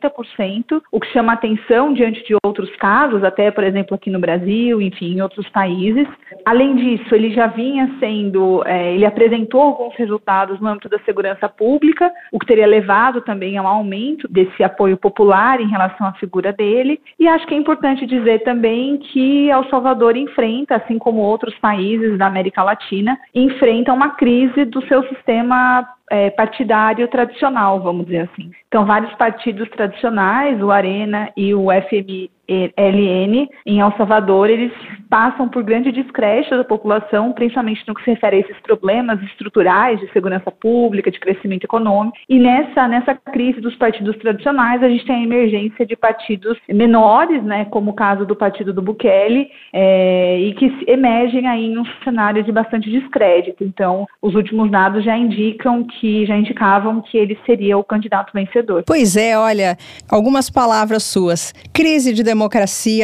o que chama atenção diante de outros casos, até, por exemplo, aqui no Brasil, enfim, em outros países. Além disso, ele já vinha sendo, é, ele apresentou alguns resultados no âmbito da segurança pública, o que teria levado também ao aumento desse apoio popular em relação à figura dele. E acho que é importante dizer também que El Salvador enfrenta, assim como outros países da América Latina, enfrenta uma crise do seu sistema é, partidário tradicional, vamos dizer assim. Então, vários partidos tradicionais, o Arena e o FMI LN em El Salvador, eles passam por grande descrédito da população, principalmente no que se refere a esses problemas estruturais de segurança pública, de crescimento econômico. E nessa, nessa crise dos partidos tradicionais, a gente tem a emergência de partidos menores, né, como o caso do partido do Bukele, é, e que emergem aí em um cenário de bastante descrédito. Então, os últimos dados já indicam que, já indicavam que ele seria o candidato vencedor. Pois é, olha, algumas palavras suas. Crise de democracia,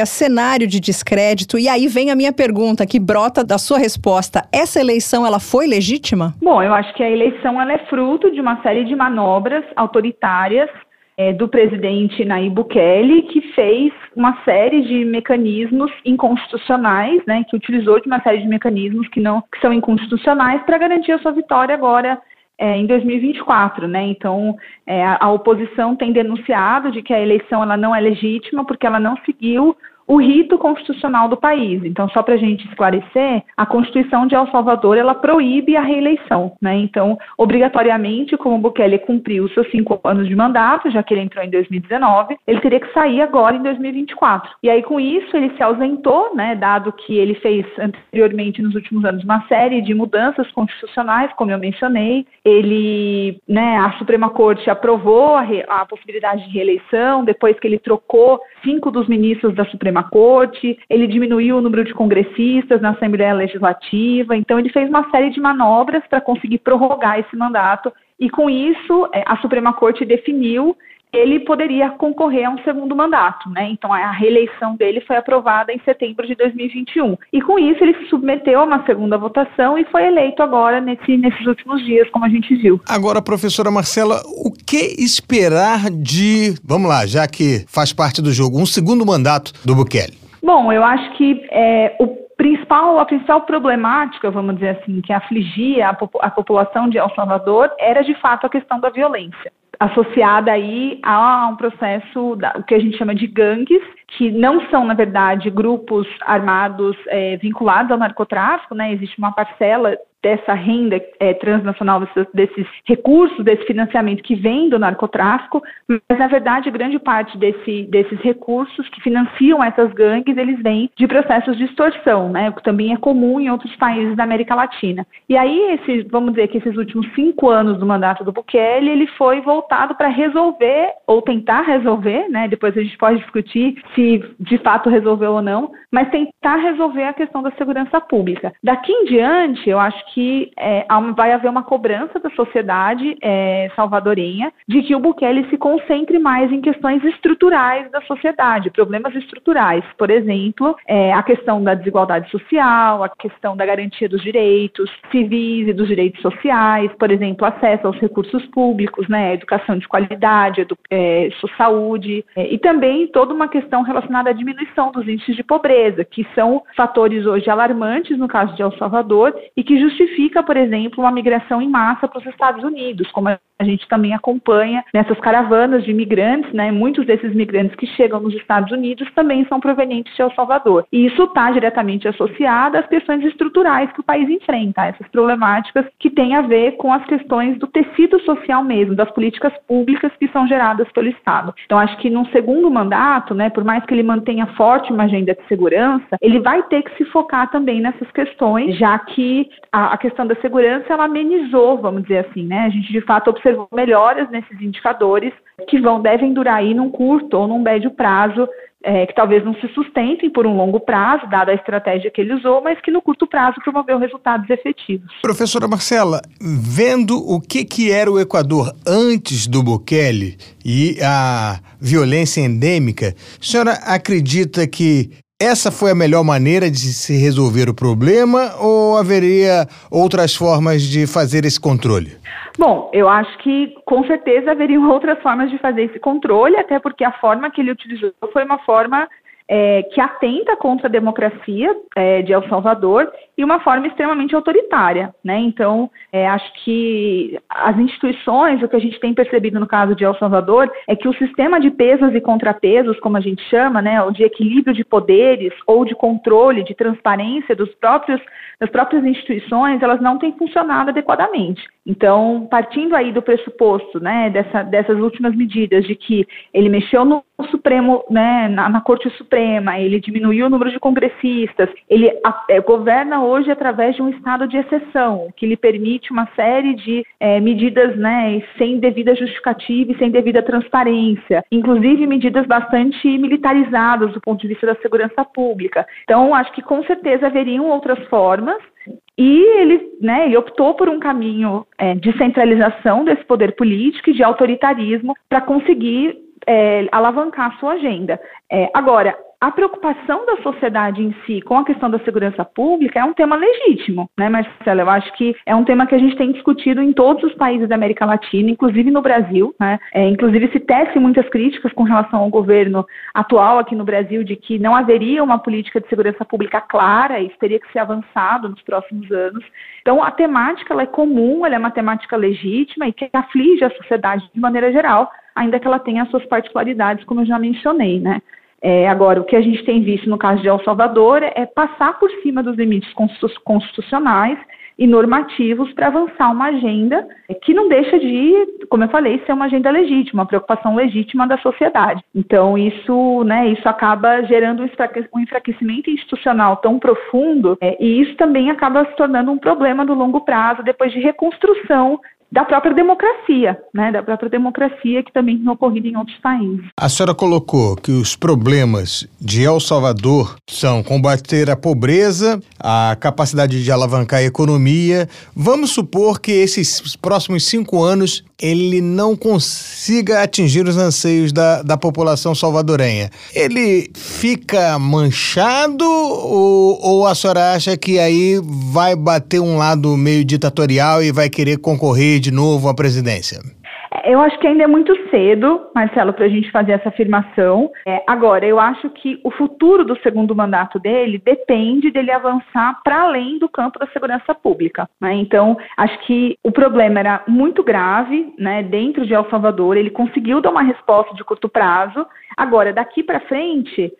cenário de descrédito, e aí vem a minha pergunta, que brota da sua resposta. Essa eleição, ela foi legítima? Bom, eu acho que a eleição ela é fruto de uma série de manobras autoritárias é, do presidente Nayib Bukele, que fez uma série de mecanismos inconstitucionais, né, que utilizou de uma série de mecanismos que não que são inconstitucionais para garantir a sua vitória agora é, em 2024, né? Então, é, a, a, oposição tem denunciado de que a eleição ela não é legítima porque ela não seguiu o rito constitucional do país. Então, só para a gente esclarecer, a Constituição de El Salvador ela proíbe a reeleição, né? Então, obrigatoriamente, como Bukele cumpriu os seus cinco anos de mandato, já que ele entrou em 2019, ele teria que sair agora em 2024. E aí, com isso, ele se ausentou, né? Dado que ele fez anteriormente nos últimos anos uma série de mudanças constitucionais, como eu mencionei, ele, né? A Suprema Corte aprovou a, a possibilidade de reeleição depois que ele trocou cinco dos ministros da Suprema Suprema Corte, ele diminuiu o número de congressistas na Assembleia Legislativa, então ele fez uma série de manobras para conseguir prorrogar esse mandato e com isso é, a Suprema Corte definiu ele poderia concorrer a um segundo mandato, né? Então a reeleição dele foi aprovada em setembro de 2021. E com isso ele se submeteu a uma segunda votação e foi eleito agora nesse, nesses últimos dias, como a gente viu. Agora, professora Marcela, o que esperar de, vamos lá, já que faz parte do jogo, um segundo mandato do Bukele? Bom, eu acho que é, o principal, a principal problemática, vamos dizer assim, que afligia a, a população de El Salvador era de fato a questão da violência associada aí a um processo, da, o que a gente chama de gangues, que não são, na verdade, grupos armados é, vinculados ao narcotráfico, né? Existe uma parcela dessa renda é, transnacional, desses, desses, recursos, desse financiamento que vem do narcotráfico, mas na verdade grande parte desse, desses recursos que financiam essas gangues, eles vêm de processos de extorsão, né, que também é comum em outros países da América Latina. E aí, esse, vamos dizer que esses últimos cinco anos do mandato do Bukele, ele foi voltado para resolver, ou tentar resolver, né, depois a gente pode discutir se de fato resolveu ou não, mas tentar resolver a questão da segurança pública. Daqui em diante, eu acho que é, vai haver uma cobrança da sociedade é, salvadorenha de que o Bukele se concentre mais em questões estruturais da sociedade, problemas estruturais. Por exemplo, é, a questão da desigualdade social, a questão da garantia dos direitos civis e dos direitos sociais, por exemplo, acesso aos recursos públicos, né, educação de qualidade, edu é, saúde, é, e também toda uma questão relacionada à diminuição dos índices de pobreza, que são fatores hoje alarmantes no caso de El Salvador e que justifica, por exemplo, uma migração em massa para os Estados Unidos, como a gente também acompanha nessas caravanas de imigrantes, né? Muitos desses migrantes que chegam nos Estados Unidos também são provenientes de El Salvador. E isso está diretamente associado às questões estruturais que o país enfrenta, essas problemáticas que têm a ver com as questões do tecido social mesmo, das políticas públicas que são geradas pelo Estado. Então, acho que num segundo mandato, né, por mais que ele mantenha forte uma agenda de segurança, ele vai ter que se focar também nessas questões, já que a, a questão da segurança ela amenizou, vamos dizer assim, né? A gente de fato observou melhoras nesses indicadores que vão devem durar aí num curto ou num médio prazo é, que talvez não se sustentem por um longo prazo, dada a estratégia que ele usou, mas que no curto prazo promoveu resultados efetivos. Professora Marcela, vendo o que, que era o Equador antes do Bukele e a violência endêmica, a senhora acredita que essa foi a melhor maneira de se resolver o problema ou haveria outras formas de fazer esse controle? Bom, eu acho que com certeza haveriam outras formas de fazer esse controle, até porque a forma que ele utilizou foi uma forma é, que atenta contra a democracia é, de El Salvador e uma forma extremamente autoritária. Né? Então, é, acho que as instituições, o que a gente tem percebido no caso de El Salvador, é que o sistema de pesos e contrapesos, como a gente chama, né, ou de equilíbrio de poderes ou de controle, de transparência dos próprios, das próprias instituições, elas não têm funcionado adequadamente. Então, partindo aí do pressuposto né, dessa, dessas últimas medidas de que ele mexeu no Supremo, né, na, na Corte Suprema, ele diminuiu o número de congressistas, ele a, é, governa hoje através de um estado de exceção, que lhe permite uma série de é, medidas né, sem devida justificativa e sem devida transparência, inclusive medidas bastante militarizadas do ponto de vista da segurança pública. Então, acho que com certeza haveriam outras formas e ele, né, ele optou por um caminho é, de centralização desse poder político e de autoritarismo para conseguir é, alavancar sua agenda. É, agora, a preocupação da sociedade em si com a questão da segurança pública é um tema legítimo, né, Marcelo? Eu acho que é um tema que a gente tem discutido em todos os países da América Latina, inclusive no Brasil, né? É, inclusive se tece muitas críticas com relação ao governo atual aqui no Brasil de que não haveria uma política de segurança pública clara e teria que ser avançado nos próximos anos. Então, a temática ela é comum, ela é uma temática legítima e que aflige a sociedade de maneira geral, ainda que ela tenha as suas particularidades, como eu já mencionei, né? É, agora, o que a gente tem visto no caso de El Salvador é passar por cima dos limites constitucionais e normativos para avançar uma agenda que não deixa de, como eu falei, ser uma agenda legítima, uma preocupação legítima da sociedade. Então, isso, né, isso acaba gerando um enfraquecimento institucional tão profundo é, e isso também acaba se tornando um problema no longo prazo, depois de reconstrução da própria democracia, né, da própria democracia que também tem ocorrido em outros países. A senhora colocou que os problemas de El Salvador são combater a pobreza, a capacidade de alavancar a economia. Vamos supor que esses próximos cinco anos ele não consiga atingir os anseios da, da população salvadorenha. Ele fica manchado ou, ou a senhora acha que aí vai bater um lado meio ditatorial e vai querer concorrer de novo à presidência? Eu acho que ainda é muito cedo, Marcelo, para a gente fazer essa afirmação. É, agora, eu acho que o futuro do segundo mandato dele depende dele avançar para além do campo da segurança pública. Né? Então, acho que o problema era muito grave né, dentro de El Salvador. Ele conseguiu dar uma resposta de curto prazo. Agora, daqui para frente,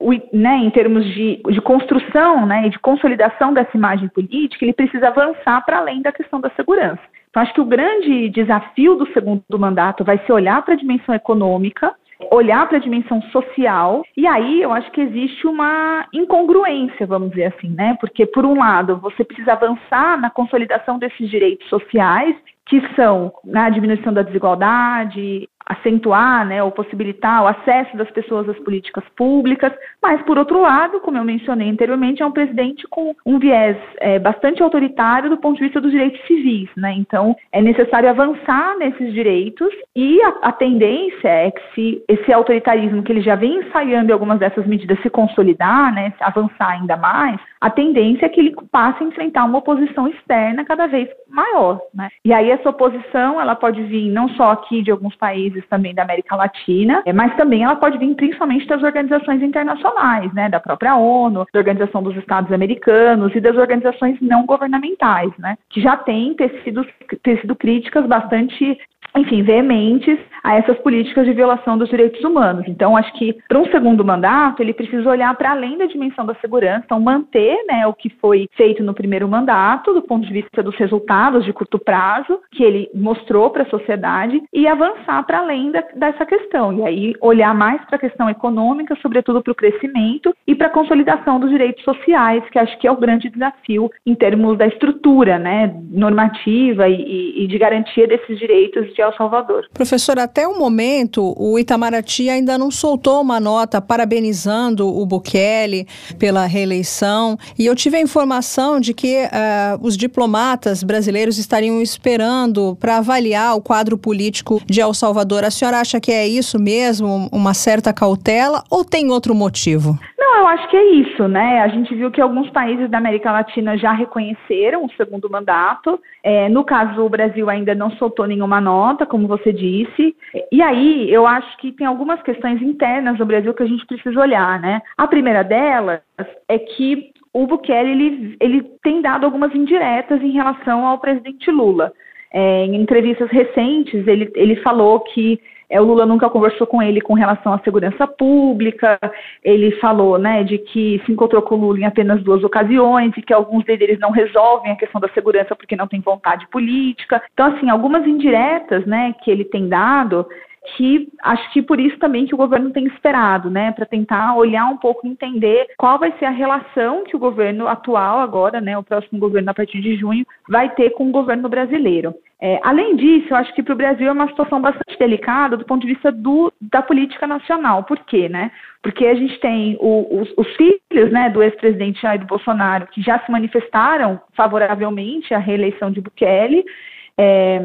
o, né, em termos de, de construção né, e de consolidação dessa imagem política, ele precisa avançar para além da questão da segurança. Então, acho que o grande desafio do segundo mandato vai ser olhar para a dimensão econômica, olhar para a dimensão social, e aí eu acho que existe uma incongruência, vamos dizer assim, né? Porque, por um lado, você precisa avançar na consolidação desses direitos sociais, que são na diminuição da desigualdade, acentuar né, ou possibilitar o acesso das pessoas às políticas públicas, mas, por outro lado, como eu mencionei anteriormente, é um presidente com um viés é, bastante autoritário do ponto de vista dos direitos civis. Né? Então, é necessário avançar nesses direitos e a, a tendência é que se esse autoritarismo que ele já vem ensaiando em algumas dessas medidas se consolidar, né, avançar ainda mais, a tendência é que ele passe a enfrentar uma oposição externa cada vez maior. Né? E aí essa oposição ela pode vir não só aqui de alguns países também da América Latina, é, mas também ela pode vir principalmente das organizações internacionais, né, da própria ONU, da Organização dos Estados Americanos e das organizações não governamentais, né, que já têm tecido, tecido críticas bastante enfim, veementes a essas políticas de violação dos direitos humanos. Então, acho que para um segundo mandato, ele precisa olhar para além da dimensão da segurança, então manter né, o que foi feito no primeiro mandato, do ponto de vista dos resultados de curto prazo, que ele mostrou para a sociedade, e avançar para além da, dessa questão. E aí, olhar mais para a questão econômica, sobretudo para o crescimento e para a consolidação dos direitos sociais, que acho que é o grande desafio em termos da estrutura né, normativa e, e, de garantia desses direitos de El Salvador. Professor, até o momento, o Itamaraty ainda não soltou uma nota parabenizando o Bukele pela reeleição. E eu tive a informação de que uh, os diplomatas brasileiros estariam esperando para avaliar o quadro político de El Salvador. A senhora acha que é isso mesmo, uma certa cautela, ou tem outro motivo? Não, eu acho que é isso, né? A gente viu que alguns países da América Latina já reconheceram o segundo mandato. É, no caso, o Brasil ainda não soltou nenhuma nota, como você disse. E aí, eu acho que tem algumas questões internas do Brasil que a gente precisa olhar, né? A primeira delas é que o Bukele ele, ele tem dado algumas indiretas em relação ao presidente Lula. É, em entrevistas recentes, ele, ele falou que é, o Lula nunca conversou com ele com relação à segurança pública. Ele falou, né, de que se encontrou com o Lula em apenas duas ocasiões e que alguns deles não resolvem a questão da segurança porque não tem vontade política. Então, assim, algumas indiretas, né, que ele tem dado que acho que por isso também que o governo tem esperado, né, para tentar olhar um pouco entender qual vai ser a relação que o governo atual agora, né, o próximo governo a partir de junho, vai ter com o governo brasileiro. É, além disso, eu acho que para o Brasil é uma situação bastante delicada do ponto de vista do, da política nacional. Por quê, né? Porque a gente tem o, os, os, filhos né, do ex-presidente Jair Bolsonaro que já se manifestaram favoravelmente à reeleição de Bukele. É,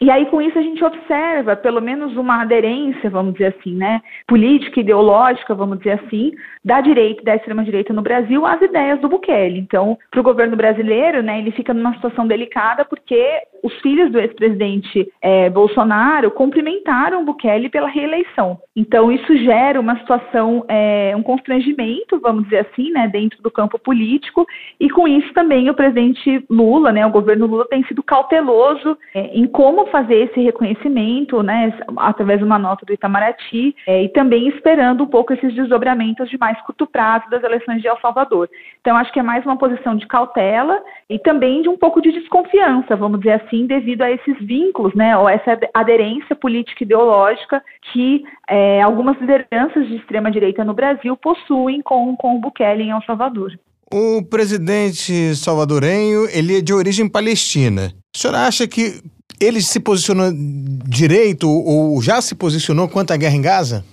e aí, com isso, a gente observa pelo menos uma aderência, vamos dizer assim, né, política, ideológica, vamos dizer assim, da direita da extrema-direita no Brasil às ideias do Bukele. Então, para o governo brasileiro, né, ele fica numa situação delicada porque os filhos do ex-presidente é, Bolsonaro cumprimentaram o Bukele pela reeleição. Então, isso gera uma situação, é, um constrangimento, vamos dizer assim, né, dentro do campo político, e com isso também o presidente Lula, né, o governo Lula tem sido cauteloso é, em como fazer esse reconhecimento, né, através de uma nota do Itamaraty, é, e também esperando um pouco esses desdobramentos de mais curto prazo das eleições de El Salvador. Então, acho que é mais uma posição de cautela e também de um pouco de desconfiança, vamos dizer assim, devido a esses vínculos, né, ou essa aderência política ideológica que é, algumas lideranças de extrema direita no Brasil possuem com, com o Bukele em El Salvador. O presidente salvadorenho, ele é de origem palestina. A senhora acha que ele se posicionou direito ou já se posicionou quanto à guerra em Gaza?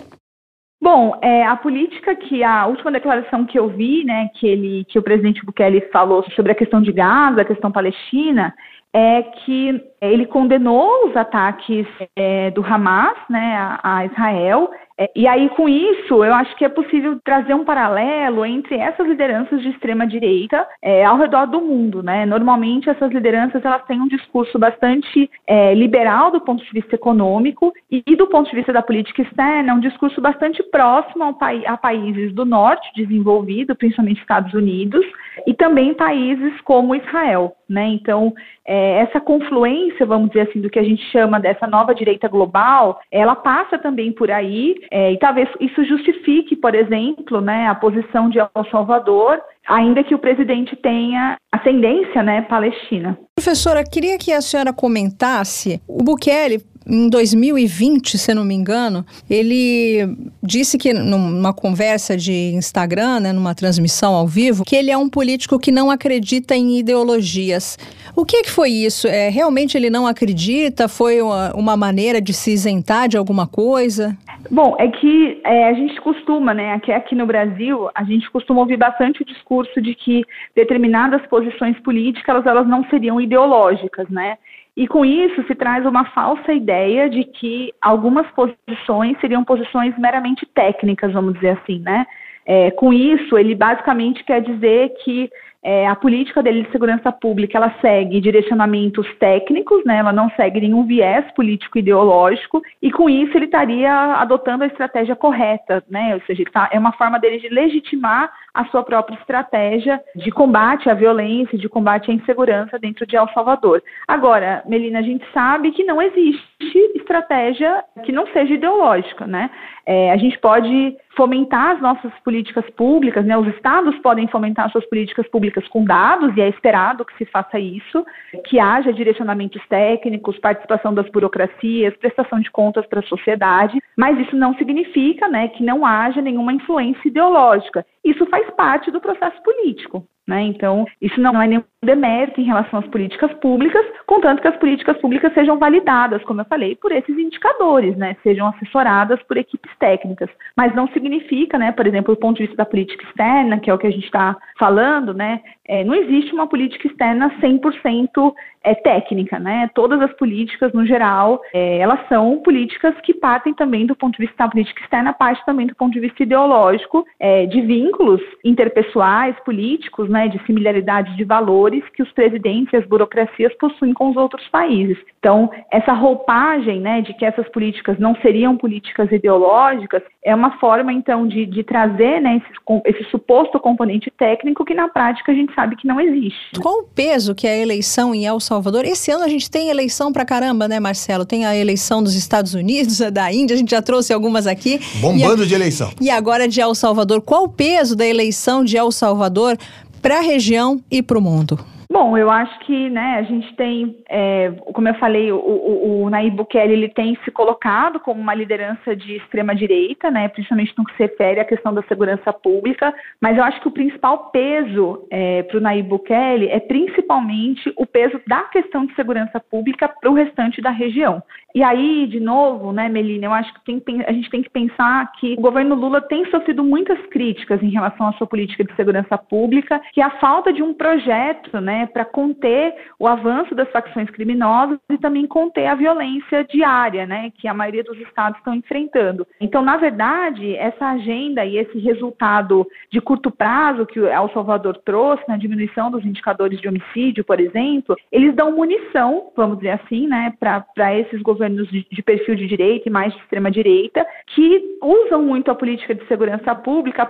Bom, é, a política que a última declaração que eu vi, né, que ele, que o presidente Bukele falou sobre a questão de Gaza, a questão palestina, é que ele condenou os ataques é, do Hamas, né, a, a Israel e aí, com isso, eu acho que é possível trazer um paralelo entre essas lideranças de extrema direita é, ao redor do mundo, né? Normalmente, essas lideranças elas têm um discurso bastante é, liberal do ponto de vista econômico e, do ponto de vista da política externa, um discurso bastante próximo a países do norte desenvolvido, principalmente Estados Unidos, e também países como Israel, né? Então, é, é, essa confluência, vamos dizer assim, do que a gente chama dessa nova direita global, ela passa também por aí, é, e talvez isso justifique, por exemplo, né, a posição de El Salvador, ainda que o presidente tenha ascendência né, palestina. Professora, queria que a senhora comentasse. O Bukele em 2020, se não me engano, ele disse que numa conversa de Instagram, né, numa transmissão ao vivo, que ele é um político que não acredita em ideologias. O que, que foi isso? É, realmente ele não acredita? Foi uma, uma maneira de se isentar de alguma coisa? Bom, é que é, a gente costuma, né, aqui, aqui no Brasil, a gente costuma ouvir bastante o discurso de que determinadas posições políticas elas, elas não seriam ideológicas, né? E com isso se traz uma falsa ideia de que algumas posições seriam posições meramente técnicas, vamos dizer assim, né? É, com isso, ele basicamente quer dizer que é, a política dele de segurança pública ela segue direcionamentos técnicos, né? Ela não segue nenhum viés político ideológico e com isso ele estaria adotando a estratégia correta, né? Ou seja, tá, é uma forma dele de legitimar a sua própria estratégia de combate à violência, de combate à insegurança dentro de El Salvador. Agora, Melina, a gente sabe que não existe estratégia que não seja ideológica, né? É, a gente pode fomentar as nossas políticas públicas, né? Os estados podem fomentar suas políticas públicas com dados e é esperado que se faça isso, que haja direcionamentos técnicos, participação das burocracias, prestação de contas para a sociedade, mas isso não significa, né, que não haja nenhuma influência ideológica. Isso faz parte do processo político. Né? Então, isso não é nenhum demérito em relação às políticas públicas, contanto que as políticas públicas sejam validadas, como eu falei, por esses indicadores, né? sejam assessoradas por equipes técnicas. Mas não significa, né, por exemplo, do ponto de vista da política externa, que é o que a gente está falando, né, é, não existe uma política externa 100% é, técnica. Né? Todas as políticas, no geral, é, elas são políticas que partem também do ponto de vista da política externa, parte também do ponto de vista ideológico, é, de vínculos interpessoais, políticos, né? Né, de similaridade de valores que os presidentes e as burocracias possuem com os outros países. Então, essa roupagem né, de que essas políticas não seriam políticas ideológicas é uma forma, então, de, de trazer né, esse, esse suposto componente técnico que, na prática, a gente sabe que não existe. Qual o peso que é a eleição em El Salvador? Esse ano a gente tem eleição pra caramba, né, Marcelo? Tem a eleição dos Estados Unidos, da Índia, a gente já trouxe algumas aqui. Bombando a, de eleição. E agora de El Salvador. Qual o peso da eleição de El Salvador para a região e para o mundo? Bom, eu acho que né, a gente tem, é, como eu falei, o, o, o Nayib Bukele ele tem se colocado como uma liderança de extrema direita, né, principalmente no que se refere à questão da segurança pública, mas eu acho que o principal peso é, para o Nayib Bukele é principalmente o peso da questão de segurança pública para o restante da região. E aí, de novo, né, Melina, eu acho que tem, a gente tem que pensar que o governo Lula tem sofrido muitas críticas em relação à sua política de segurança pública, que a falta de um projeto, né, para conter o avanço das facções criminosas e também conter a violência diária, né, que a maioria dos estados estão enfrentando. Então, na verdade, essa agenda e esse resultado de curto prazo que o El Salvador trouxe, na diminuição dos indicadores de homicídio, por exemplo, eles dão munição, vamos dizer assim, né, para esses governos de, de perfil de direita e mais de extrema direita, que usam muito a política de segurança pública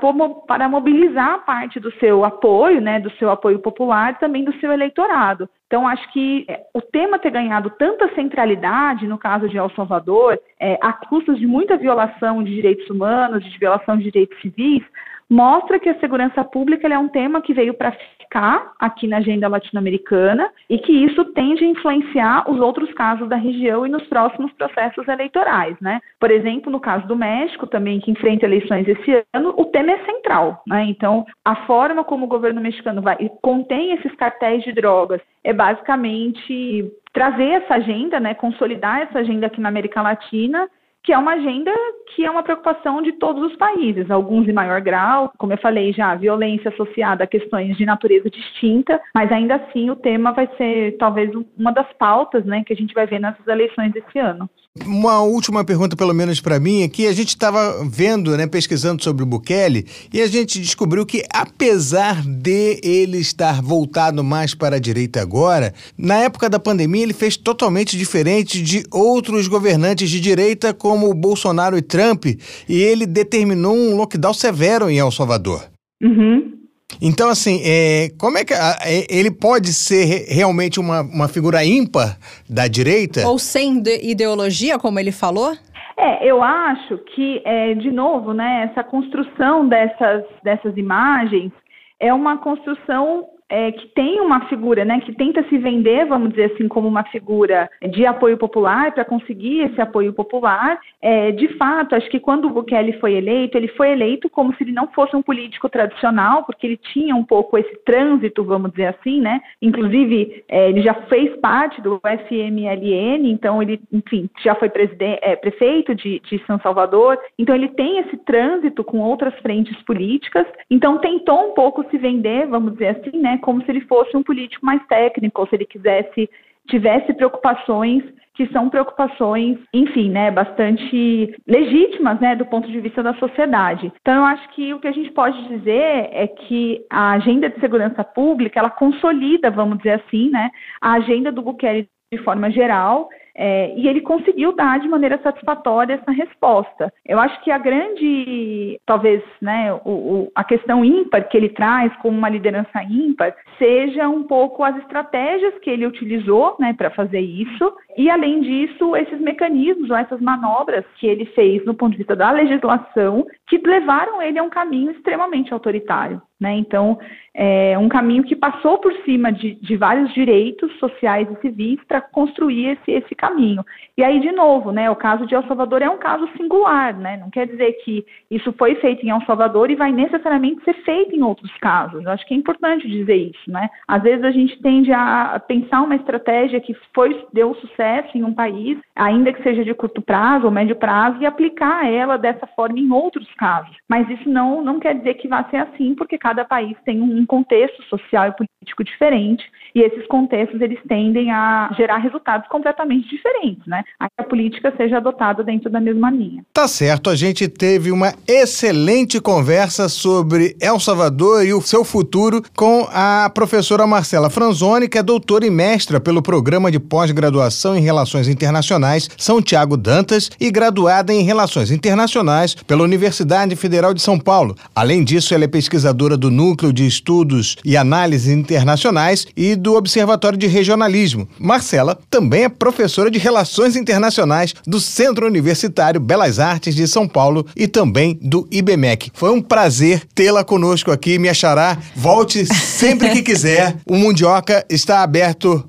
para mobilizar parte do seu apoio, né, do seu apoio popular também do seu eleitorado. Então, acho que é, o tema ter ganhado tanta centralidade, no caso de El Salvador, é, a custos de muita violação de direitos humanos, de violação de direitos civis, mostra que a segurança pública é um tema que veio para ficar aqui na agenda latino-americana e que isso tende a influenciar os outros casos da região e nos próximos processos eleitorais, né? Por exemplo, no caso do México, também que enfrenta eleições esse ano, o tema é central, né? Então, a forma como o governo mexicano vai contém esses cartéis de drogas é basicamente trazer essa agenda, né, consolidar essa agenda aqui na América Latina que é uma agenda que é uma preocupação de todos os países, alguns em maior grau, como eu falei já, violência associada a questões de natureza distinta, mas ainda assim o tema vai ser talvez uma das pautas né, que a gente vai ver nessas eleições desse ano. Uma última pergunta, pelo menos para mim, é que a gente estava vendo, né, pesquisando sobre o Bukele, e a gente descobriu que, apesar de ele estar voltado mais para a direita agora, na época da pandemia ele fez totalmente diferente de outros governantes de direita, como Bolsonaro e Trump, e ele determinou um lockdown severo em El Salvador. Uhum. Então, assim, é, como é que a, é, ele pode ser re- realmente uma, uma figura ímpar da direita? Ou sem de- ideologia, como ele falou? É, eu acho que, é, de novo, né, essa construção dessas, dessas imagens é uma construção é, que tem uma figura, né, que tenta se vender, vamos dizer assim, como uma figura de apoio popular para conseguir esse apoio popular. É, de fato, acho que quando o Bukele foi eleito, ele foi eleito como se ele não fosse um político tradicional, porque ele tinha um pouco esse trânsito, vamos dizer assim, né? Inclusive, é, ele já fez parte do FMLN, então ele, enfim, já foi é, prefeito de, de São Salvador, então ele tem esse trânsito com outras frentes políticas, então tentou um pouco se vender, vamos dizer assim, né, como se ele fosse um político mais técnico, ou se ele quisesse, tivesse preocupações que são preocupações, enfim, né, bastante legítimas, né, do ponto de vista da sociedade. Então, eu acho que o que a gente pode dizer é que a agenda de segurança pública, ela consolida, vamos dizer assim, né, a agenda do Bukele de forma geral, é, e ele conseguiu dar de maneira satisfatória essa resposta. Eu acho que a grande, talvez, né, o, o, a questão ímpar que ele traz como uma liderança ímpar seja um pouco as estratégias que ele utilizou, né, para fazer isso, e além disso, esses mecanismos ou essas manobras que ele fez no ponto de vista da legislação que levaram ele a um caminho extremamente autoritário. Né? Então, é um caminho que passou por cima de, de vários direitos sociais e civis para construir esse, esse caminho. E aí, de novo, né, o caso de El Salvador é um caso singular, né? não quer dizer que isso foi feito em El Salvador e vai necessariamente ser feito em outros casos. Eu acho que é importante dizer isso. Né? Às vezes a gente tende a pensar uma estratégia que foi, deu sucesso em um país, ainda que seja de curto prazo ou médio prazo, e aplicar ela dessa forma em outros casos. Mas isso não, não quer dizer que vai ser assim, porque país tem um contexto social e político diferente, e esses contextos eles tendem a gerar resultados completamente diferentes, né? A que a política seja adotada dentro da mesma linha. Tá certo, a gente teve uma excelente conversa sobre El Salvador e o seu futuro com a professora Marcela Franzoni, que é doutora e mestra pelo Programa de Pós-Graduação em Relações Internacionais São Tiago Dantas e graduada em Relações Internacionais pela Universidade Federal de São Paulo. Além disso, ela é pesquisadora do Núcleo de Estudos e Análises Internacionais e do Observatório de Regionalismo. Marcela também é professora de Relações Internacionais do Centro Universitário Belas Artes de São Paulo e também do IBMEC. Foi um prazer tê-la conosco aqui, me achará. Volte sempre que quiser. O Mundioca está aberto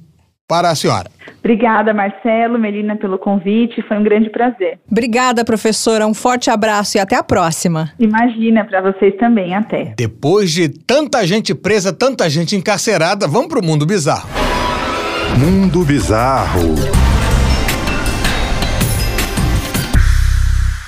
para a senhora. Obrigada, Marcelo, Melina, pelo convite. Foi um grande prazer. Obrigada, professora. Um forte abraço e até a próxima. Imagina, para vocês também. Até. Depois de tanta gente presa, tanta gente encarcerada, vamos para o mundo bizarro. Mundo Bizarro.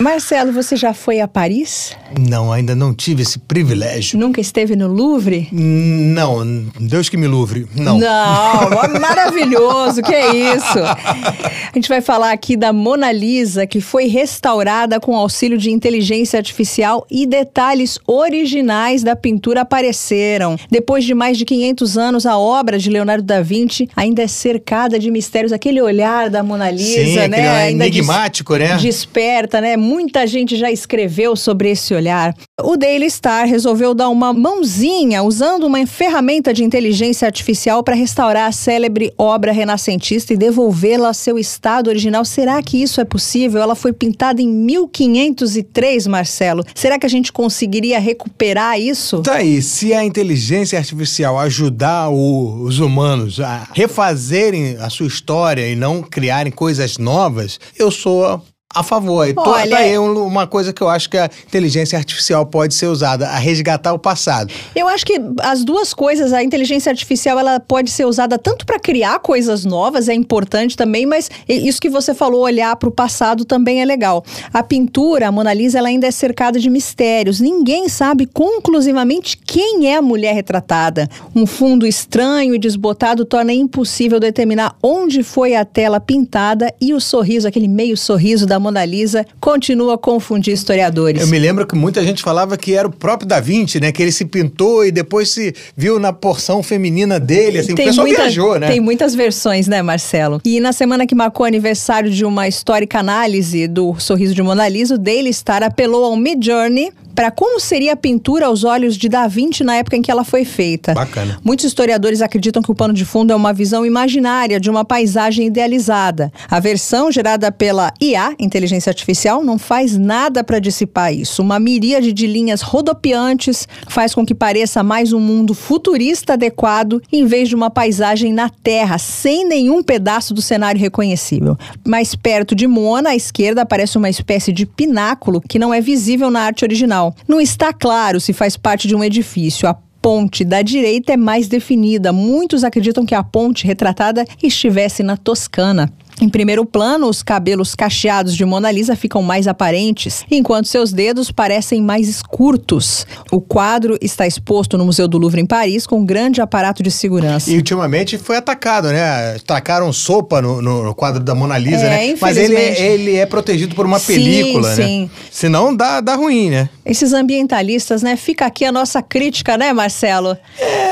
Marcelo, você já foi a Paris? Não, ainda não tive esse privilégio. Nunca esteve no Louvre? Não, Deus que me livre. Não. Não, maravilhoso, que é isso? A gente vai falar aqui da Mona Lisa, que foi restaurada com auxílio de inteligência artificial e detalhes originais da pintura apareceram. Depois de mais de 500 anos, a obra de Leonardo da Vinci ainda é cercada de mistérios. Aquele olhar da Mona Lisa, Sim, né? Ainda des- enigmático, né? Desperta, né? Muita gente já escreveu sobre esse olhar. O Daily Star resolveu dar uma mãozinha usando uma ferramenta de inteligência artificial para restaurar a célebre obra renascentista e devolvê-la ao seu estado original. Será que isso é possível? Ela foi pintada em 1503, Marcelo. Será que a gente conseguiria recuperar isso? Tá aí, se a inteligência artificial ajudar o- os humanos a refazerem a sua história e não criarem coisas novas, eu sou a favor. E Olha, tá aí um- uma coisa que eu acho que a inteligência artificial pode ser usada, a resgatar o passado. Eu acho que as duas coisas, a inteligência artificial, ela pode ser usada tanto para criar coisas novas, é importante também, mas isso que você falou, olhar para o passado também é legal. A pintura, a Mona Lisa, ela ainda é cercada de mistérios. Ninguém sabe conclusivamente quem é a mulher retratada. Um fundo estranho e desbotado torna impossível determinar onde foi a tela pintada e o sorriso, aquele meio sorriso da Mona Lisa, continua a confundir historiadores. Eu me lembro que muita gente falava que era o próprio Da Vinci, né? Que ele se pintou e depois se viu na porção feminina dele, assim, o pessoal muita- viajou, né? Tem muitas versões, né, Marcelo? E na semana que marcou o aniversário de uma histórica análise do sorriso de Mona Lisa, o Daily Star apelou ao Midjourney para como seria a pintura aos olhos de Da Vinci na época em que ela foi feita. Bacana. Muitos historiadores acreditam que o pano de fundo é uma visão imaginária de uma paisagem idealizada. A versão gerada pela IA, inteligência artificial, não faz nada para dissipar isso. Uma miríade de linhas rodopiantes faz com que pareça mais um mundo futurista adequado em vez de uma paisagem na Terra, sem nenhum pedaço do cenário reconhecível. Mais perto de Mona, à esquerda, aparece uma espécie de pináculo que não é visível na arte original. Não está claro se faz parte de um edifício. A ponte da direita é mais definida. Muitos acreditam que a ponte retratada estivesse na Toscana. Em primeiro plano, os cabelos cacheados de Mona Lisa ficam mais aparentes, enquanto seus dedos parecem mais curtos. O quadro está exposto no Museu do Louvre em Paris com um grande aparato de segurança. E ultimamente foi atacado, né? Tacaram sopa no, no, quadro da Mona Lisa, É, né? Mas ele, infelizmente. ele é protegido por uma Sim, película, né? sim. Senão dá, dá ruim, né? Esses ambientalistas, né? Fica aqui a nossa crítica, né, Marcelo?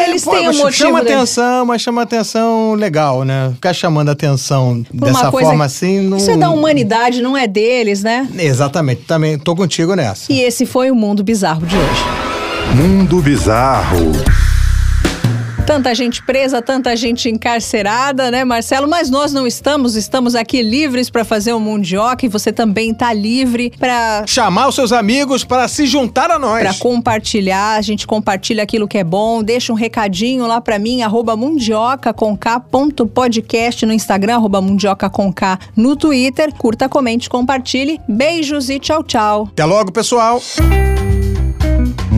Eles Pô, têm um motivo. Chama deles. atenção, mas chama atenção legal, né? Ficar chamando atenção Por uma dessa coisa- forma assim não. Isso é da humanidade, não é deles, né? Exatamente, também tô contigo nessa. E esse foi o Mundo Bizarro de hoje. Mundo Bizarro. Tanta gente presa, tanta gente encarcerada, né, Marcelo? Mas nós não estamos, estamos aqui livres para fazer o Mundioca e você também tá livre para Chamar os seus amigos para se juntar a nós. para compartilhar, a gente compartilha aquilo que é bom, deixa um recadinho lá para mim, arroba mundioca com K, ponto podcast no Instagram, arroba mundioca com K no Twitter, curta, comente, compartilhe, beijos e tchau, tchau. Até logo, pessoal.